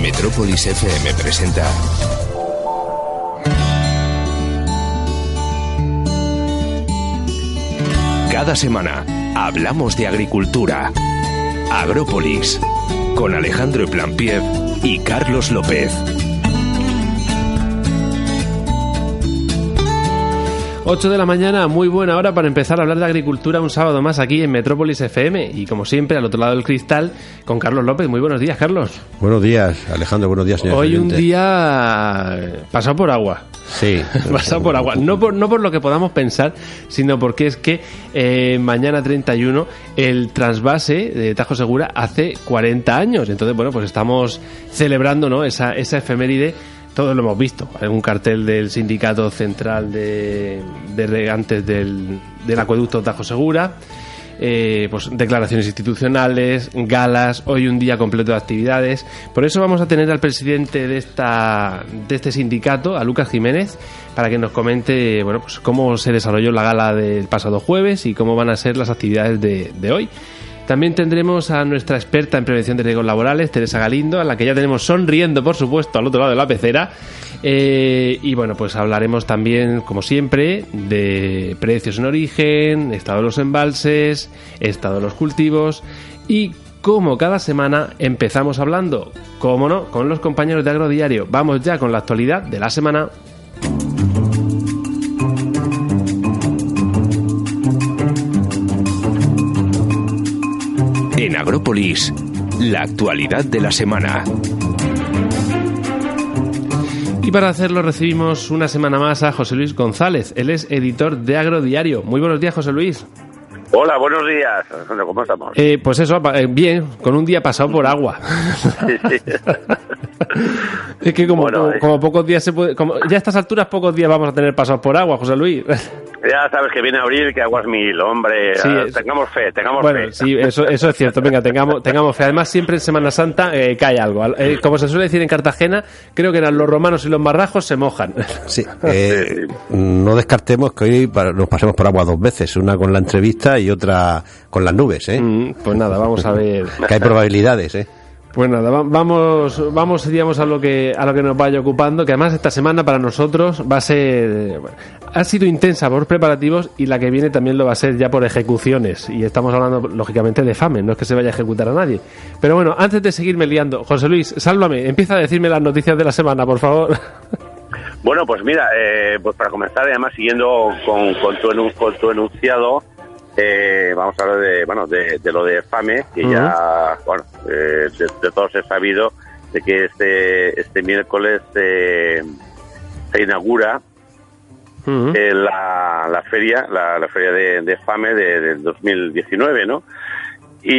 Metrópolis FM presenta Cada semana hablamos de agricultura. Agrópolis con Alejandro Plampiev y Carlos López. 8 de la mañana, muy buena hora para empezar a hablar de agricultura un sábado más aquí en Metrópolis FM y como siempre al otro lado del cristal con Carlos López. Muy buenos días, Carlos. Buenos días, Alejandro. Buenos días, señor. Hoy un día pasado por agua. Sí. pasado por agua. No por, no por lo que podamos pensar, sino porque es que eh, mañana 31 el trasvase de Tajo Segura hace 40 años. Entonces, bueno, pues estamos celebrando ¿no? esa, esa efeméride todos lo hemos visto. Un cartel del Sindicato Central de, de Regantes del, del Acueducto Tajo Segura. Eh, pues declaraciones institucionales, galas, hoy un día completo de actividades. Por eso vamos a tener al presidente de esta de este sindicato, a Lucas Jiménez, para que nos comente bueno pues cómo se desarrolló la gala del pasado jueves y cómo van a ser las actividades de, de hoy. También tendremos a nuestra experta en prevención de riesgos laborales, Teresa Galindo, a la que ya tenemos sonriendo, por supuesto, al otro lado de la pecera. Eh, y bueno, pues hablaremos también, como siempre, de precios en origen, estado de los embalses, estado de los cultivos y como cada semana empezamos hablando, como no, con los compañeros de Agrodiario. Vamos ya con la actualidad de la semana. Agrópolis, la actualidad de la semana. Y para hacerlo recibimos una semana más a José Luis González. Él es editor de Agrodiario. Muy buenos días, José Luis. Hola, buenos días. ¿Cómo estamos? Eh, pues eso, eh, bien, con un día pasado por agua. Sí, sí. Es que como, Bueno, como, eh. como pocos días se puede... Como, ya a estas alturas pocos días vamos a tener pasados por agua, José Luis. Ya sabes que viene abril, que aguas mil, hombre. Sí, Ah, es- Tengamos fe, tengamos Bueno, fe. sí, eso, eso es cierto. Venga, tengamos, tengamos fe. Además, siempre en Semana Santa eh, cae algo. Eh, como se suele decir en Cartagena, creo que eran los romanos y los marrajos se mojan. Sí. eh, no descartemos que hoy nos pasemos por agua dos veces, una con la entrevista y otra con las nubes, ¿eh? Mm, pues nada, vamos a ver. Que hay probabilidades, ¿eh? Pues nada, va- vamos, vamos digamos a lo que a lo que nos vaya ocupando, que además esta semana para nosotros va a ser ha sido intensa por preparativos y la que viene también lo va a ser ya por ejecuciones y estamos hablando lógicamente de FAME, no es que se vaya a ejecutar a nadie. Pero bueno, antes de seguirme liando, José Luis, sálvame, empieza a decirme las noticias de la semana, por favor. Bueno, pues mira, eh, pues para comenzar, además siguiendo con, con tu enunciado, eh, vamos a hablar de, bueno, de, de lo de FAME, que ya, bueno, eh, de, de todos he sabido de que este, este miércoles eh, se inaugura Mm, eh, la, la feria, la, la feria de, de FAME de, del 2019, ¿no? Y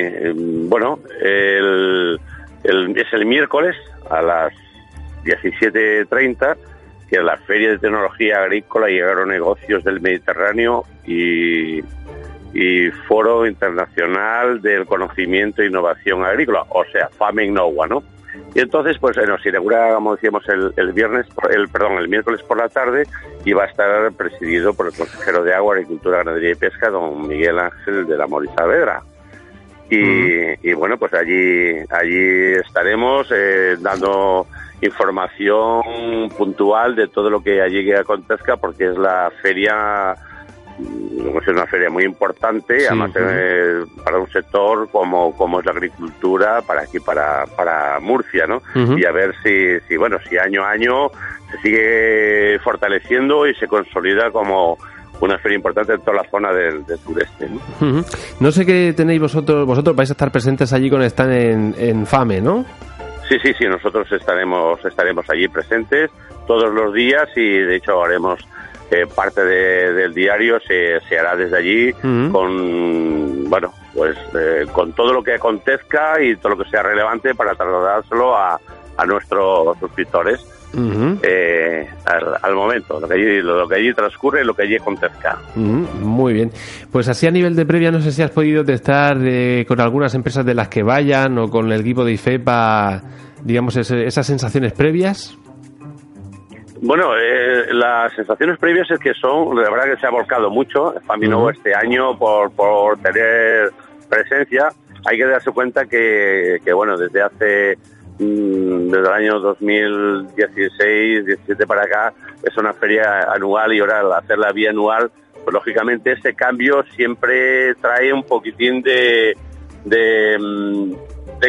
eh, bueno, el, el- es el miércoles a las 17.30 que es la Feria de Tecnología Agrícola y Agronegocios del Mediterráneo y, y Foro Internacional del Conocimiento e Innovación Agrícola, o sea, FAME Innova, ¿no? Y entonces, pues eh, nos inaugura, como decíamos, el, el viernes, el perdón, el miércoles por la tarde y va a estar presidido por el consejero de Agua, Agricultura, Ganadería y Pesca, don Miguel Ángel de la Mori Saavedra. Y, y bueno, pues allí, allí estaremos eh, dando información puntual de todo lo que allí acontezca, porque es la feria mm, es una feria muy importante, Sí, además eh, para un sector como, como es la agricultura, para aquí, para, para Murcia, ¿no? Y a ver si, si, bueno, si año a año se sigue fortaleciendo y se consolida como una feria importante en toda la zona del, del sureste, ¿no? No sé qué tenéis vosotros, vosotros vais a estar presentes allí con están en, en FAME, ¿no? Sí, sí, sí, nosotros estaremos, estaremos allí presentes todos los días y de hecho haremos eh, parte de- del diario, se, se hará desde allí con, bueno, pues eh, con todo lo que acontezca y todo lo que sea relevante para trasladárselo a, a nuestros suscriptores eh, al, momento, lo que, allí, lo, que allí transcurre lo que allí acontezca. Muy bien. Pues así a nivel de previa, no sé si has podido testar eh, con algunas empresas de las que vayan o con el equipo de IFEPA, digamos, esas sensaciones previas. Bueno, eh, las sensaciones previas es que son, la verdad que se ha volcado mucho, Famino este año por, por tener presencia. Hay que darse cuenta que, que bueno, desde hace desde el año 2016, 17 para acá, es una feria anual y ahora al hacerla bianual, pues lógicamente ese cambio siempre trae un poquitín de, de, mm,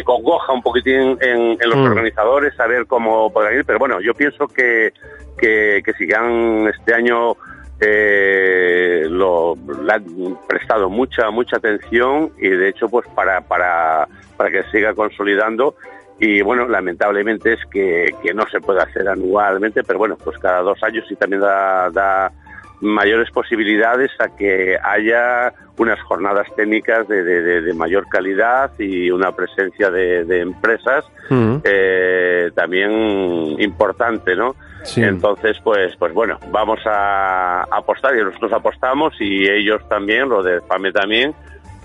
congoja un poquitín en, los mm. organizadores, saber cómo podrán ir, pero bueno, yo pienso que, que, que sigan este año eh, lo, le han prestado mucha mucha atención y de hecho pues para para para que siga consolidando y bueno, lamentablemente es que, que, no se puede hacer anualmente, pero bueno, pues cada dos años sí también da, da mayores posibilidades a que haya unas jornadas técnicas de, de, mayor calidad y una presencia de, empresas mm. eh, también importante, ¿no? Entonces, pues, pues bueno, vamos a apostar y nosotros apostamos y ellos también, lo de FAME también,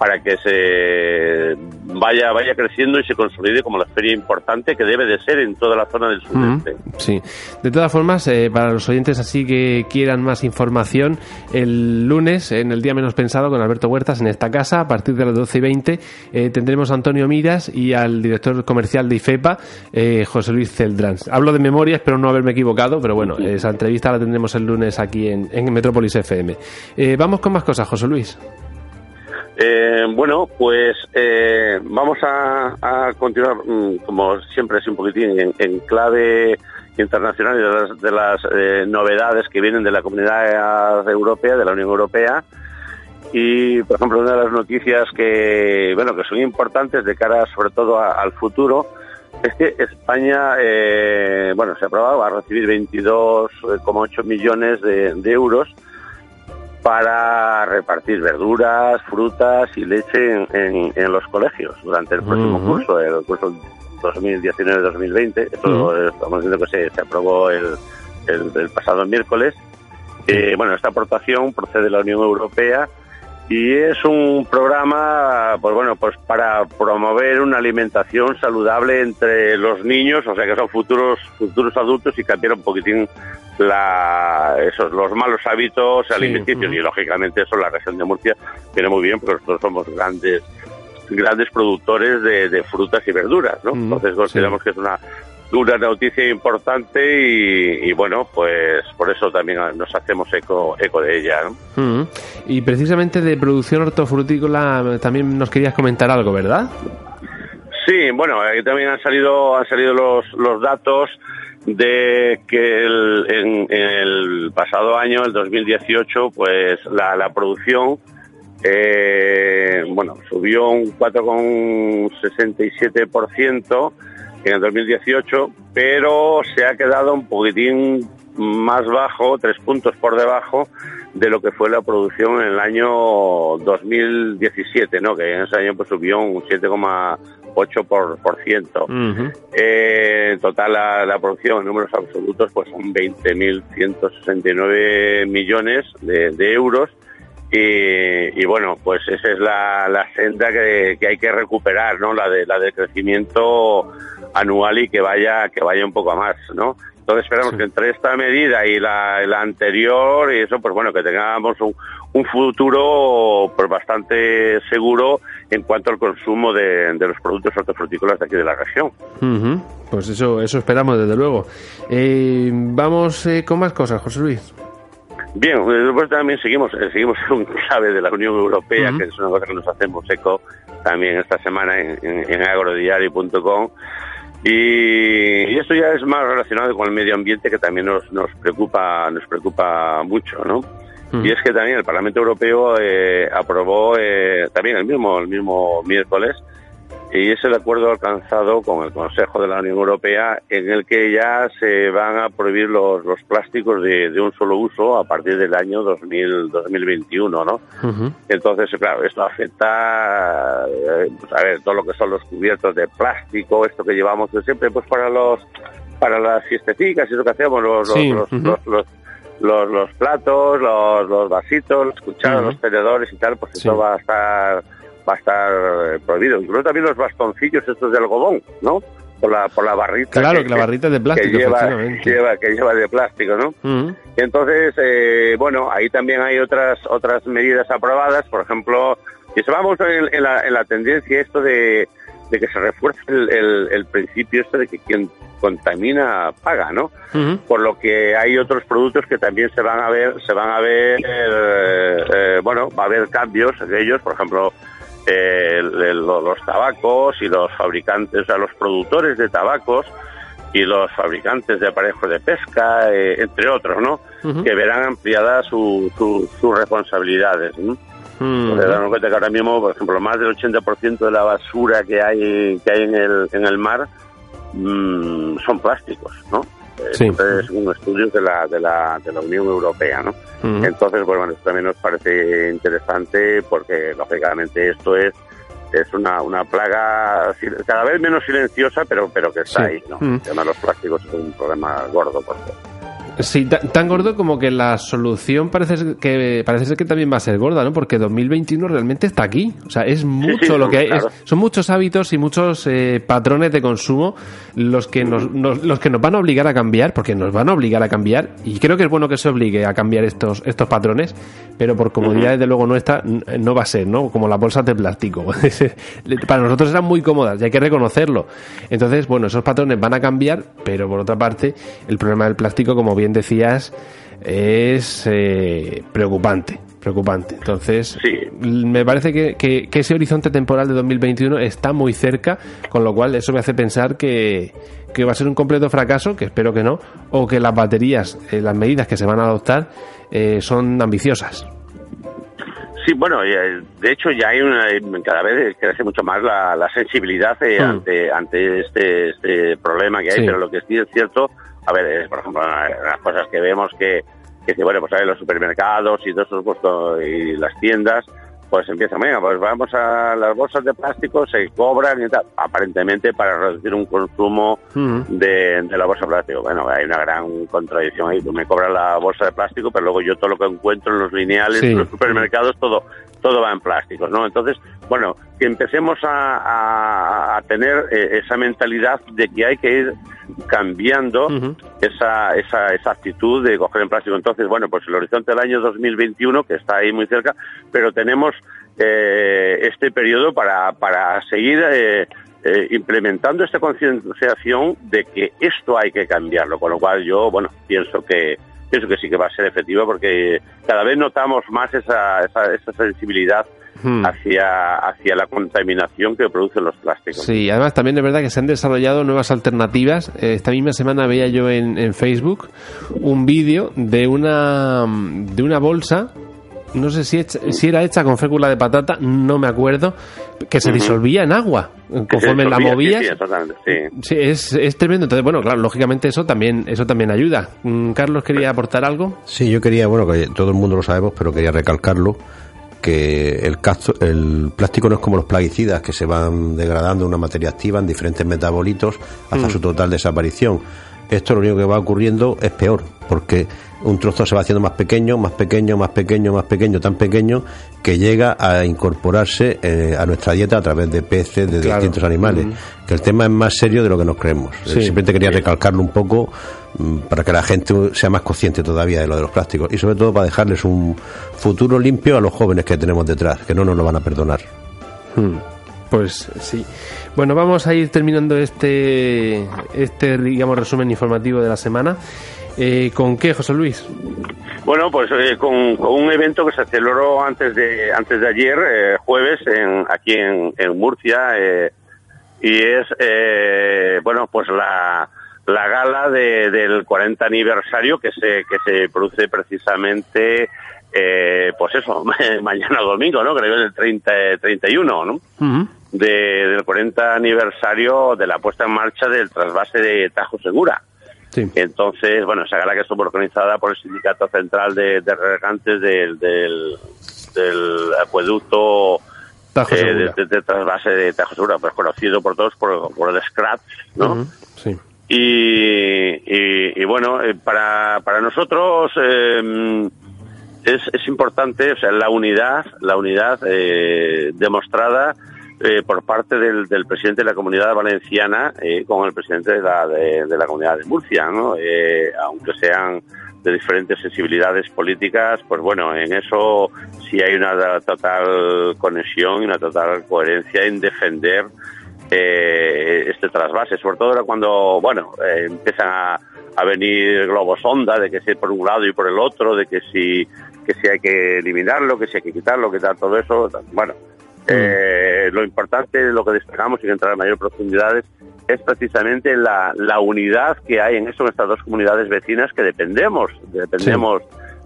para que se vaya vaya creciendo y se consolide como la feria importante que debe de ser en toda la zona del sudeste. sí, de todas formas, eh, para los oyentes así que quieran más información, el lunes, en el día menos pensado, con Alberto Huertas en esta casa, a partir de las 12 y 20, eh, tendremos a Antonio Miras y al director comercial de IFEPA, eh, José Luis Celdrans. Hablo de memoria, espero no haberme equivocado, pero bueno, esa entrevista la tendremos el lunes aquí en, en Metrópolis FM. vamos con más cosas, José Luis. Eh, bueno, pues eh, vamos a, continuar, mm, como siempre, es un poquitín en, clave internacional de las, de las eh, novedades que vienen de la comunidad europea, de la Unión Europea. Y, por ejemplo, una de las noticias que, bueno, que son importantes de cara sobre todo al futuro es que España, bueno, se ha aprobado, va a recibir 22,8 millones de euros para repartir verduras, frutas y leche en, los colegios durante el próximo curso, el curso 2019-2020. Esto estamos viendo que se, aprobó el, el, pasado miércoles. Eh, bueno, esta aportación procede de la Unión Europea y es un programa, pues bueno, pues para promover una alimentación saludable entre los niños, o sea que son futuros futuros adultos y cambiar un poquitín la, esos los malos hábitos alimenticios y lógicamente eso la región de Murcia viene muy bien porque nosotros somos grandes grandes productores de, frutas y verduras, ¿no? Entonces consideramos que es una una noticia importante y, bueno, pues por eso también nos hacemos eco, eco de ella. ¿no? Y precisamente de producción hortofrutícola también nos querías comentar algo, ¿verdad? Sí, bueno, ahí también han salido, han salido los, los datos de que el, en, el pasado año, el 2018, pues la, la producción eh, bueno, subió un 4,67% en el 2018, pero se ha quedado un poquitín más bajo, tres puntos por debajo de lo que fue la producción en el año 2017, ¿no? Que en ese año pues subió un 7,8 por, por ciento. Eh, en total la, la, producción en números absolutos pues son 20.169 millones de, de euros y, bueno, pues esa es la, la senda que, hay que recuperar, ¿no? La de la de crecimiento anual y que vaya que vaya un poco a más, ¿no? Entonces esperamos que entre esta medida y la, la, anterior y eso, pues bueno, que tengamos un, un futuro pues bastante seguro en cuanto al consumo de, de los productos hortofrutícolas de aquí de la región. Pues eso, eso esperamos desde luego. Eh, vamos eh, con más cosas, José Luis. Bien, eh, después también seguimos, eh, seguimos un clave de la Unión Europea, que es una cosa que nos hacemos eco también esta semana en, en, agrodiario.com. Y, esto ya es más relacionado con el medio ambiente que también nos, nos preocupa nos preocupa mucho, ¿no? Y es que también el Parlamento Europeo eh, aprobó también el mismo el mismo miércoles y es el acuerdo alcanzado con el Consejo de la Unión Europea en el que ya se van a prohibir los, los plásticos de, de un solo uso a partir del año 2000, 2021, ¿no? Entonces, claro, esto afecta, eh, pues, a ver, todo lo que son los cubiertos de plástico, esto que llevamos de siempre, pues para los para las fiestecicas y lo que hacemos, los, Sí, los, ujú. los, los, los, los platos, los, los vasitos, los cucharas, los tenedores y tal, pues Sí. eso va a estar va a estar eh, prohibido. Incluso también los bastoncillos estos de algodón, ¿no? Por la, por la barrita. Claro, que la barrita es de plástico, que lleva, que lleva de plástico, ¿no? Entonces, eh, bueno, ahí también hay otras otras medidas aprobadas, por ejemplo, y se vamos en, en la, en la tendencia esto de, de que se refuerce el, el- el principio esto de que quien contamina paga, ¿no? Por lo que hay otros productos que también se van a ver, se van a ver, eh, eh, bueno, va a haber cambios de ellos, por ejemplo, eh, los tabacos y los fabricantes, o sea, los productores de tabacos y los fabricantes de aparejos de pesca, entre otros, ¿no? Que verán ampliadas su- su- sus responsabilidades. ¿no? Cuenta que ahora mismo, por ejemplo, más del 80% de la basura que hay que hay en el, en el mar mm, son plásticos, ¿no? Eh, Sí. Es un estudio de la, de la, de la Unión Europea, ¿no? Entonces, pues, bueno, esto también nos parece interesante porque, lógicamente, esto es es una, una plaga cada vez menos silenciosa, pero pero que está Sí. ahí, ¿no? Mm. El tema de los plásticos es un problema gordo, porque Sí, ta- tan gordo como que la solución parece ser que parece ser que también va a ser gorda, ¿no? Porque 2021 realmente está aquí. O sea, es mucho lo que hay. es- son muchos hábitos y muchos eh, patrones de consumo los que nos, nos- los que nos van a obligar a cambiar, porque nos van a obligar a cambiar. Y creo que es bueno que se obligue a cambiar estos estos patrones, pero por comodidad desde luego nuestra n- no va a ser, ¿no? Como las bolsas de plástico. Para nosotros eran muy cómodas y hay que reconocerlo. Entonces, bueno, esos patrones van a cambiar, pero por otra parte, el problema del plástico, como bien decías, es eh, preocupante. Preocupante. Entonces, Sí. me parece que, que- que ese horizonte temporal de 2021 está muy cerca, con lo cual eso me hace pensar que, que va a ser un completo fracaso, que espero que no, o que las baterías, eh, las medidas que se van a adoptar, eh, son ambiciosas. Sí, bueno, eh, de hecho ya hay una, cada vez crece mucho más la, la sensibilidad eh, Mm. ante, ante este, este problema que hay, Sí. pero lo que sí es cierto, a ver, es, por ejemplo, las cosas que vemos que, que bueno, pues hay los supermercados y todos esos puestos y las tiendas, pues empiezan, venga, pues vamos a las bolsas de plástico, se cobran y tal, aparentemente para reducir un consumo Ujú. de, de la bolsa de plástico. Bueno, hay una gran contradicción ahí. Me cobras la bolsa de plástico, pero luego yo todo lo que encuentro en los lineales, Sí. en los supermercados, todo todo va en plásticos, ¿no? Entonces, bueno, que empecemos a, a- a tener eh, esa mentalidad de que hay que ir cambiando esa, esa, esa actitud de coger en plástico. Entonces, bueno, pues el horizonte del año 2021, que está ahí muy cerca, pero tenemos eh, este periodo para, para seguir eh, eh, implementando esta concienciación de que esto hay que cambiarlo, con lo cual yo, bueno, pienso que pienso que sí que va a ser efectivo porque cada vez notamos más esa, esa, esa sensibilidad Hmm. hacia, hacia la contaminación que producen los plásticos. Sí, además también es verdad que se han desarrollado nuevas alternativas. Eh, Esta misma semana veía yo en, en Facebook un vídeo de una de una bolsa, no sé si, hecha- si era hecha con fécula de patata, no me acuerdo, que se disolvía en agua conforme la movías. sí, exactamente, sí. Sí, es, es tremendo. Entonces, bueno, claro, lógicamente eso también eso también ayuda. Mm, Carlos quería aportar algo. Sí, yo quería, bueno, que todo el mundo lo sabemos, pero quería recalcarlo, que el, casto- el plástico no es como los plaguicidas que se van degradando en una materia activa en diferentes metabolitos hasta su total desaparición. Esto lo único que va ocurriendo es peor, porque un trozo se va haciendo más pequeño, más pequeño, más pequeño, más pequeño, tan pequeño que llega a incorporarse eh, a nuestra dieta a través de peces, de Claro. distintos animales. Que el tema es más serio de lo que nos creemos. Sí. Simplemente quería recalcarlo un poco mm, para que la gente sea más consciente todavía de lo de los plásticos y sobre todo para dejarles un futuro limpio a los jóvenes que tenemos detrás, que no nos lo van a perdonar. Hmm, Pues sí. Bueno, vamos a ir terminando este, este digamos, resumen informativo de la semana. Eh, ¿Con qué, José Luis? Bueno, pues eh, con, con un evento que se celebró antes de antes de ayer, eh, jueves, en, aquí en, en Murcia, eh, y es, eh, bueno, pues la, la gala de- del 40 aniversario que se, que se produce precisamente, eh, pues eso, mañana domingo, ¿no? Creo que es el 30, 31, ¿no? Ujú. del 40 aniversario de la puesta en marcha del trasvase de Tajo Segura. Entonces, bueno, esa gala que estuvo organizada por el Sindicato Central de, Regantes del, del, acueducto eh, de, trasvase de Tajo Segura, pues conocido por todos por, por el Scratch, ¿no? sí. Y, y, bueno, eh, para, para nosotros eh, es, es importante, o sea, la unidad, la unidad eh, demostrada eh, por parte del, del, presidente de la comunidad valenciana eh, con el presidente de la, de, la comunidad de Murcia, ¿no? Eh, aunque sean de diferentes sensibilidades políticas, pues bueno, en eso sí hay una total conexión y una total coherencia en defender eh, este trasvase, sobre todo cuando, bueno, eh, empiezan a, a, venir globos sonda de que si por un lado y por el otro, de que si, que si hay que eliminarlo, que si hay que quitarlo, que tal, todo eso, bueno, eh, lo importante, lo que destacamos, sin entrar en mayor profundidades, es precisamente la, la unidad que hay en eso, en estas dos comunidades vecinas que dependemos, dependemos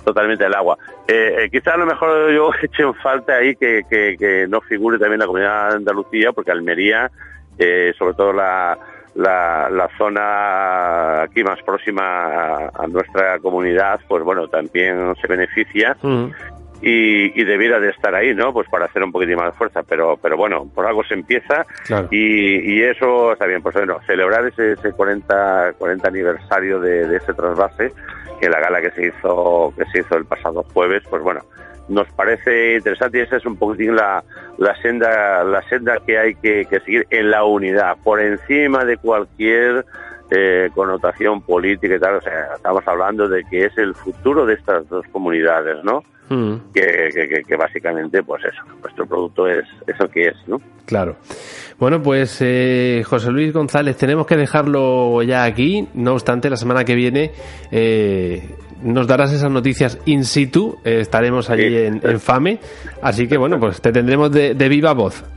totalmente del agua. Eh, eh, quizá a lo mejor yo eche en falta ahí que, que, no figure también la comunidad de Andalucía, porque Almería, eh, sobre todo la, la, la, zona aquí más próxima a, nuestra comunidad, pues bueno, también se beneficia y, debiera de estar ahí, ¿no? Pues para hacer un poquitín más de fuerza, pero pero bueno, por algo se empieza y, y, eso está bien, pues bueno, celebrar ese, ese 40, 40 aniversario de, ese trasvase, que la gala que se hizo que se hizo el pasado jueves, pues bueno, nos parece interesante y esa es un poquitín la, la senda la senda que hay que, que seguir en la unidad, por encima de cualquier eh, connotación política y tal, o sea, estamos hablando de que es el futuro de estas dos comunidades, ¿no? Mm. Que, que, básicamente, pues eso, nuestro producto es eso que es, ¿no? Claro. Bueno, pues eh, José Luis González, tenemos que dejarlo ya aquí. No obstante, la semana que viene eh, nos darás esas noticias in situ. Eh, estaremos allí en, FAME. Así que, bueno, pues te tendremos de, viva voz.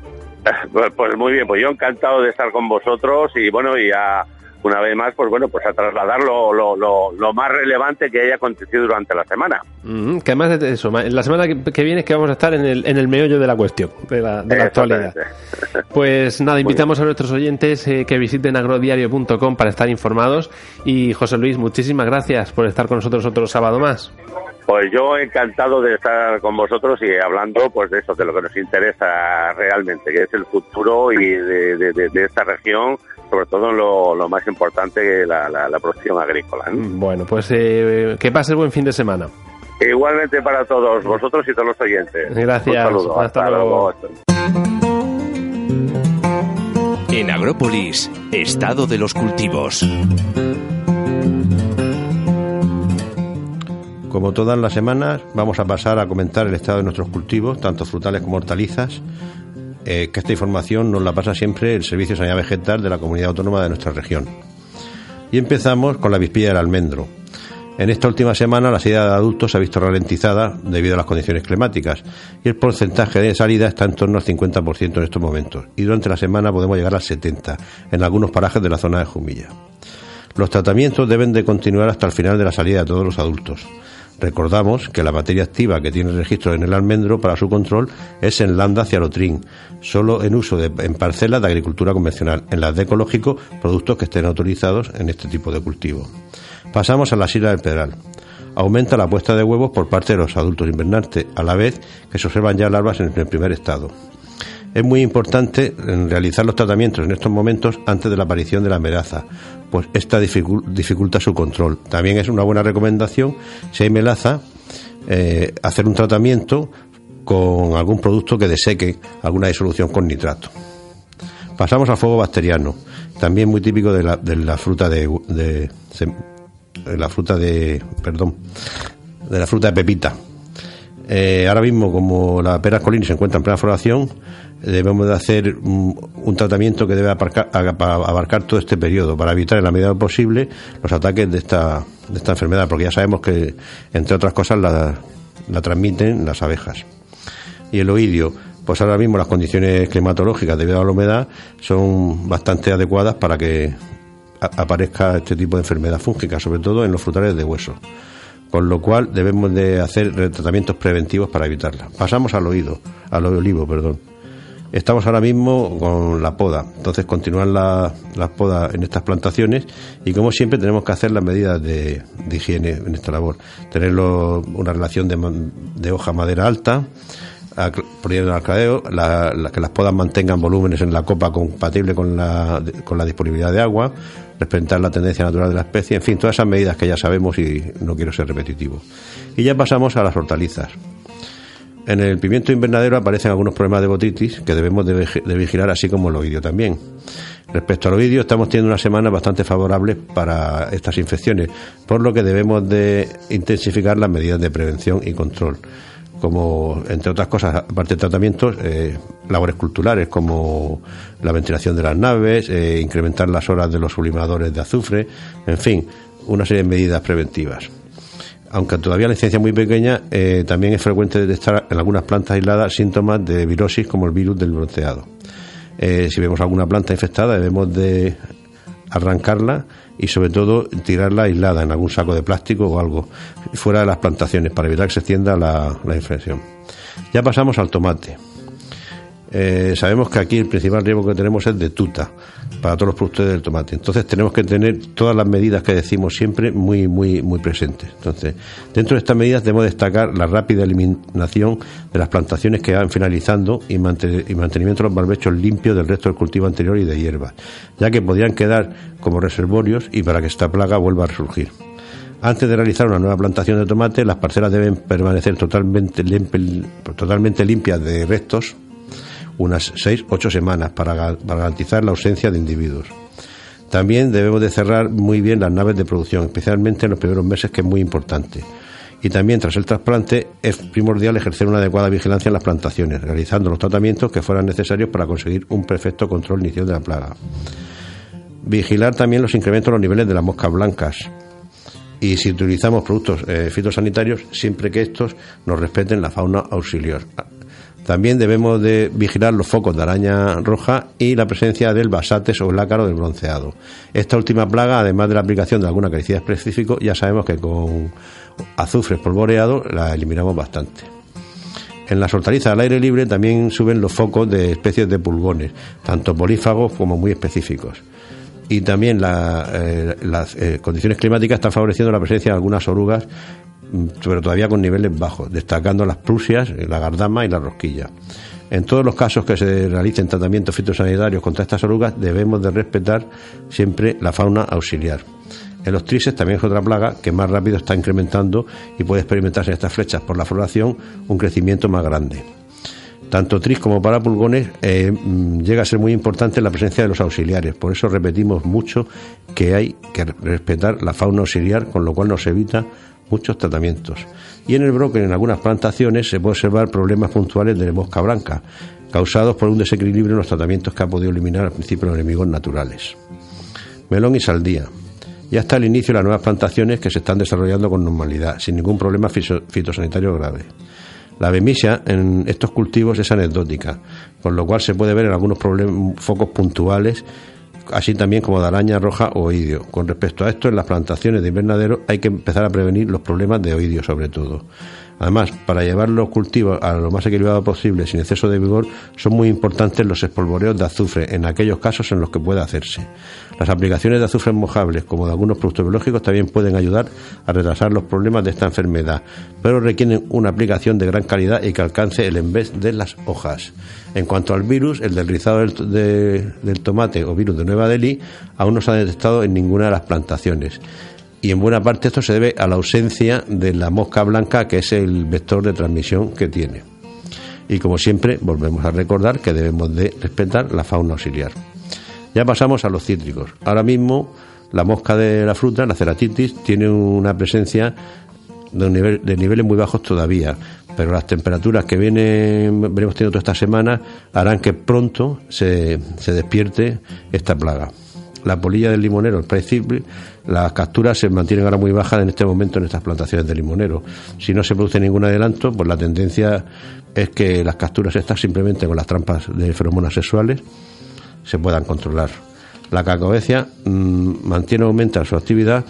Pues, pues, muy bien, pues yo encantado de estar con vosotros y bueno, y a una vez más, pues bueno, pues a trasladar lo, lo, lo, más relevante que haya acontecido durante la semana. que además de eso, la semana que, viene es que vamos a estar en el, en el meollo de la cuestión, de la, de la actualidad. Pues nada, invitamos a nuestros oyentes eh, que visiten agrodiario.com para estar informados. Y José Luis, muchísimas gracias por estar con nosotros otro sábado más. Pues yo encantado de estar con vosotros y hablando pues de eso, de lo que nos interesa realmente, que es el futuro y de, de, de esta región sobre todo lo, lo más importante, la, la, producción agrícola. Bueno, pues eh, que pase buen fin de semana. Igualmente para todos, vosotros y todos los oyentes. Gracias. Un saludo. Hasta, luego. En Agrópolis, estado de los cultivos. Como todas las semanas, vamos a pasar a comentar el estado de nuestros cultivos, tanto frutales como hortalizas, eh, que esta información nos la pasa siempre el Servicio de Sanidad Vegetal de la Comunidad Autónoma de nuestra región. Y empezamos con la vispilla del almendro. En esta última semana la salida de adultos se ha visto ralentizada debido a las condiciones climáticas y el porcentaje de salida está en torno al 50% en estos momentos y durante la semana podemos llegar al 70% en algunos parajes de la zona de Jumilla. Los tratamientos deben de continuar hasta el final de la salida de todos los adultos. Recordamos que la materia activa que tiene registro en el almendro para su control es en landa cialotrin, solo en uso de, en parcelas de agricultura convencional, en las de ecológico, productos que estén autorizados en este tipo de cultivo. Pasamos a la sila del pedral. Aumenta la puesta de huevos por parte de los adultos invernantes, a la vez que se observan ya larvas en el primer estado. Es muy importante realizar los tratamientos en estos momentos antes de la aparición de la melaza, pues esta dificulta su control. También es una buena recomendación, si hay melaza, eh, hacer un tratamiento con algún producto que deseque alguna disolución con nitrato. Pasamos al fuego bacteriano, también muy típico de la, de la fruta de, de, la fruta de perdón de la fruta de pepita. Eh, ahora mismo, como la pera colini se encuentra en plena floración, debemos de hacer un, tratamiento que debe abarcar, todo este periodo para evitar en la medida posible los ataques de esta, de esta enfermedad, porque ya sabemos que, entre otras cosas, la, la transmiten las abejas. Y el oidio, pues ahora mismo las condiciones climatológicas debido a la humedad son bastante adecuadas para que aparezca este tipo de enfermedad fúngica, sobre todo en los frutales de hueso. Con lo cual debemos de hacer tratamientos preventivos para evitarla. Pasamos al oído, al olivo, perdón. Estamos ahora mismo con la poda, entonces continuar las la podas en estas plantaciones y como siempre tenemos que hacer las medidas de, higiene en esta labor. Tener una relación de, de hoja madera alta, poniendo el cradeo, la, que las podas mantengan volúmenes en la copa compatible con la, con la disponibilidad de agua, respetar la tendencia natural de la especie, en fin, todas esas medidas que ya sabemos y no quiero ser repetitivo. Y ya pasamos a las hortalizas. En el pimiento invernadero aparecen algunos problemas de botitis que debemos de, vigilar, así como el oidio también. Respecto al oidio, estamos teniendo una semana bastante favorable para estas infecciones, por lo que debemos de intensificar las medidas de prevención y control como entre otras cosas, aparte de tratamientos, eh, labores culturales como la ventilación de las naves, eh, incrementar las horas de los sublimadores de azufre, en fin, una serie de medidas preventivas. Aunque todavía la incidencia es muy pequeña, eh, también es frecuente detectar en algunas plantas aisladas síntomas de virosis como el virus del bronceado. si vemos alguna planta infectada, debemos de arrancarla y sobre todo tirarla aislada en algún saco de plástico o algo fuera de las plantaciones para evitar que se extienda la, infección. Ya pasamos al tomate. Eh, sabemos que aquí el principal riesgo que tenemos es de tuta para todos los productores del tomate. Entonces tenemos que tener todas las medidas que decimos siempre muy, muy, muy presentes. Entonces, dentro de estas medidas debemos destacar la rápida eliminación de las plantaciones que van finalizando y, mantenimiento de los barbechos limpios del resto del cultivo anterior y de hierbas, ya que podrían quedar como reservorios y para que esta plaga vuelva a resurgir. Antes de realizar una nueva plantación de tomate, las parcelas deben permanecer totalmente, totalmente limpias de restos unas 6-8 semanas para, garantizar la ausencia de individuos. También debemos de cerrar muy bien las naves de producción, especialmente en los primeros meses, que es muy importante. Y también tras el trasplante es primordial ejercer una adecuada vigilancia en las plantaciones, realizando los tratamientos que fueran necesarios para conseguir un perfecto control inicial de la plaga. Vigilar también los incrementos en los niveles de las moscas blancas. Y si utilizamos productos eh, fitosanitarios, siempre que estos nos respeten la fauna auxiliar, también debemos de vigilar los focos de araña roja y la presencia del basates o el ácaro del bronceado. Esta última plaga, además de la aplicación de alguna herbicida específico, ya sabemos que con azufre espolvoreado la eliminamos bastante. En las hortalizas al aire libre también suben los focos de especies de pulgones, tanto polífagos como muy específicos y también eh, las eh, condiciones climáticas están favoreciendo la presencia de algunas orugas pero todavía con niveles bajos, destacando las prusias, la gardama y la rosquilla. En todos los casos que se realicen tratamientos fitosanitarios contra estas orugas, debemos de respetar siempre la fauna auxiliar. En los trises también es otra plaga que más rápido está incrementando y puede experimentarse en estas flechas por la floración un crecimiento más grande. Tanto tris como para pulgones eh, mm, llega a ser muy importante la presencia de los auxiliares. Por eso repetimos mucho que hay que respetar la fauna auxiliar, con lo cual nos evita muchos tratamientos. Y en el brócoli, en algunas plantaciones, se puede observar problemas puntuales de mosca blanca, causados por un desequilibrio en los tratamientos que ha podido eliminar al principio los enemigos naturales. Melón y saldía. Ya está el inicio de las nuevas plantaciones que se están desarrollando con normalidad, sin ningún problema fitosanitario grave. La bemisia en estos cultivos es anecdótica, con lo cual se puede ver en algunos focos puntuales así también como de araña roja o oidio. Con respecto a esto, en las plantaciones de invernadero hay que empezar a prevenir los problemas de oidio sobre todo. Además, para llevar los cultivos a lo más equilibrado posible, sin exceso de vigor, son muy importantes los espolvoreos de azufre en aquellos casos en los que pueda hacerse. Las aplicaciones de azufre mojables, como de algunos productos biológicos, también pueden ayudar a retrasar los problemas de esta enfermedad, pero requieren una aplicación de gran calidad y que alcance el envés de las hojas. En cuanto al virus, el del rizado del, del tomate o virus de Nueva Delhi aún no se ha detectado en ninguna de las plantaciones y en buena parte esto se debe a la ausencia de la mosca blanca, que es el vector de transmisión que tiene. Y como siempre, volvemos a recordar que debemos de respetar la fauna auxiliar. Ya pasamos a los cítricos. Ahora mismo la mosca de la fruta, la ceratitis, tiene una presencia de, nivel, de niveles muy bajos todavía, pero las temperaturas que vienen, veremos teniendo toda esta semana harán que pronto se, se despierte esta plaga la polilla del limonero es predecible, las capturas se mantienen ahora muy bajas en este momento en estas plantaciones de limonero. Si no se produce ningún adelanto, pues la tendencia es que las capturas estas simplemente con las trampas de feromonas sexuales se puedan controlar. La cacobecia mm, mantiene o aumenta su actividad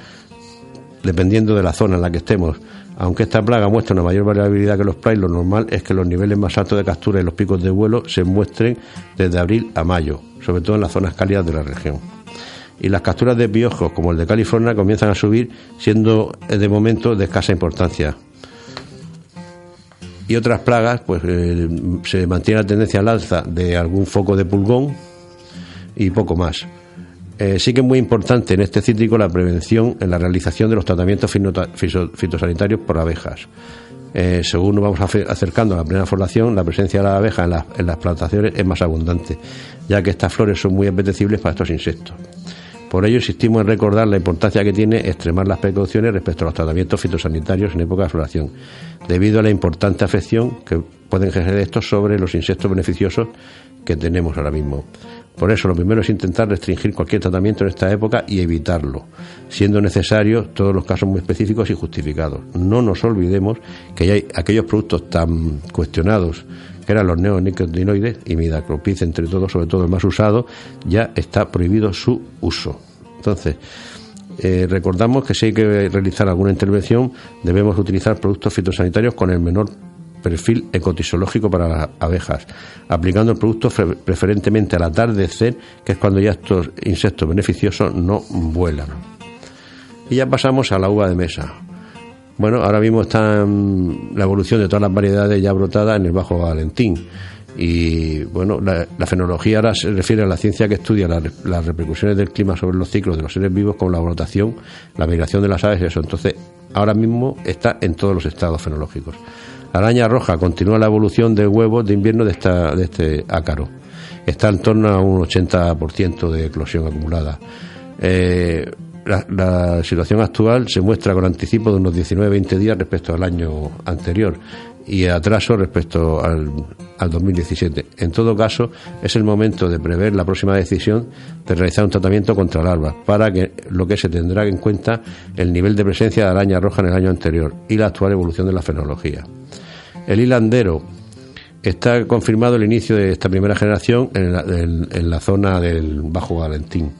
dependiendo de la zona en la que estemos. Aunque esta plaga muestra una mayor variabilidad que los praes, lo normal es que los niveles más altos de captura y los picos de vuelo se muestren desde abril a mayo, sobre todo en las zonas cálidas de la región. Y las capturas de piojos, como el de California, comienzan a subir, siendo eh, de momento de escasa importancia. Y otras plagas, pues eh, se mantiene la tendencia al alza de algún foco de pulgón y poco más. Eh, sí que es muy importante en este cítrico la prevención en la realización de los tratamientos fitosanitarios por abejas. Eh, según nos vamos acercando a la plena floración, la presencia de la abeja en, en las plantaciones es más abundante, ya que estas flores son muy apetecibles para estos insectos. Por ello, insistimos en recordar la importancia que tiene extremar las precauciones respecto a los tratamientos fitosanitarios en época de floración, debido a la importante afección que pueden ejercer estos sobre los insectos beneficiosos que tenemos ahora mismo. Por eso, lo primero es intentar restringir cualquier tratamiento en esta época y evitarlo, siendo necesario todos los casos muy específicos y justificados. No nos olvidemos que hay aquellos productos tan cuestionados que eran los neonicotinoides y midacloprid, entre todos, sobre todo el más usado, ya está prohibido su uso. Entonces, eh, recordamos que si hay que realizar alguna intervención, debemos utilizar productos fitosanitarios con el menor perfil ecotisológico para las abejas, aplicando el producto preferentemente al atardecer, que es cuando ya estos insectos beneficiosos no vuelan. Y ya pasamos a la uva de mesa. Bueno, ahora mismo está la evolución de todas las variedades ya brotadas en el Bajo Valentín. Y bueno, la, fenología ahora se refiere a la ciencia que estudia las repercusiones del clima sobre los ciclos de los seres vivos, como la brotación, la migración de las aves y eso. Entonces, ahora mismo está en todos los estados fenológicos. La araña roja continúa la evolución de huevos de invierno de, esta, este ácaro. Está en torno a un 80% de eclosión acumulada. Eh, la, situación actual se muestra con anticipo de unos 19-20 días respecto al año anterior y atraso respecto al, al 2017. En todo caso, es el momento de prever la próxima decisión de realizar un tratamiento contra larvas, para que lo que se tendrá en cuenta el nivel de presencia de araña roja en el año anterior y la actual evolución de la fenología. El hilandero está confirmado el inicio de esta primera generación en la, zona del Bajo Valentín.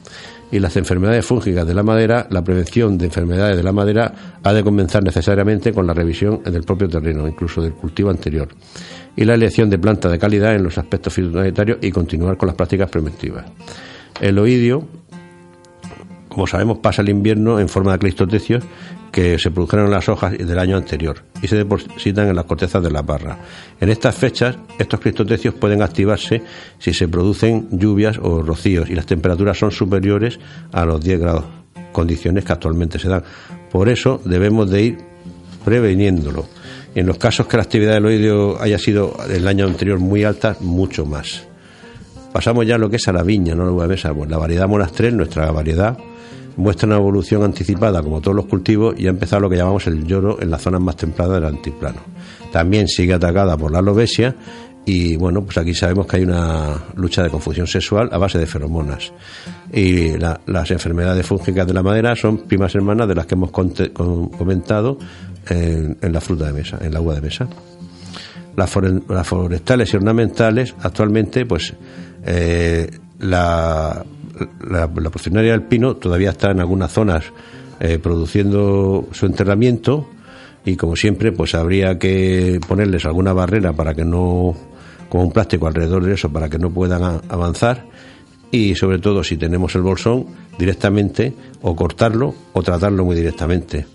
Y las enfermedades fúngicas de la madera, la prevención de enfermedades de la madera ha de comenzar necesariamente con la revisión del propio terreno, incluso del cultivo anterior, y la elección de plantas de calidad en los aspectos fitosanitarios y continuar con las prácticas preventivas. El oidio, como sabemos, pasa el invierno en forma de clistotecios que se produjeron en las hojas del año anterior y se depositan en las cortezas de la parra. En estas fechas, estos cristotecios pueden activarse si se producen lluvias o rocíos y las temperaturas son superiores a los 10 grados, condiciones que actualmente se dan. Por eso debemos de ir preveniéndolo. En los casos que la actividad del oído haya sido el año anterior muy alta, mucho más. Pasamos ya a lo que es a la viña, no la mesa. Pues la variedad monastrel, nuestra variedad, muestra una evolución anticipada como todos los cultivos y ha empezado lo que llamamos el lloro en las zonas más templadas del altiplano. También sigue atacada por la alobesia y bueno, pues aquí sabemos que hay una lucha de confusión sexual a base de feromonas. Y las enfermedades fúngicas de la madera son primas hermanas de las que hemos comentado en, la fruta de mesa, en la agua de mesa. Las, forestales y ornamentales actualmente pues eh, la la, la del pino todavía está en algunas zonas eh, produciendo su enterramiento y como siempre pues habría que ponerles alguna barrera para que no como un plástico alrededor de eso para que no puedan avanzar. Y sobre todo si tenemos el bolsón directamente o cortarlo o tratarlo muy directamente.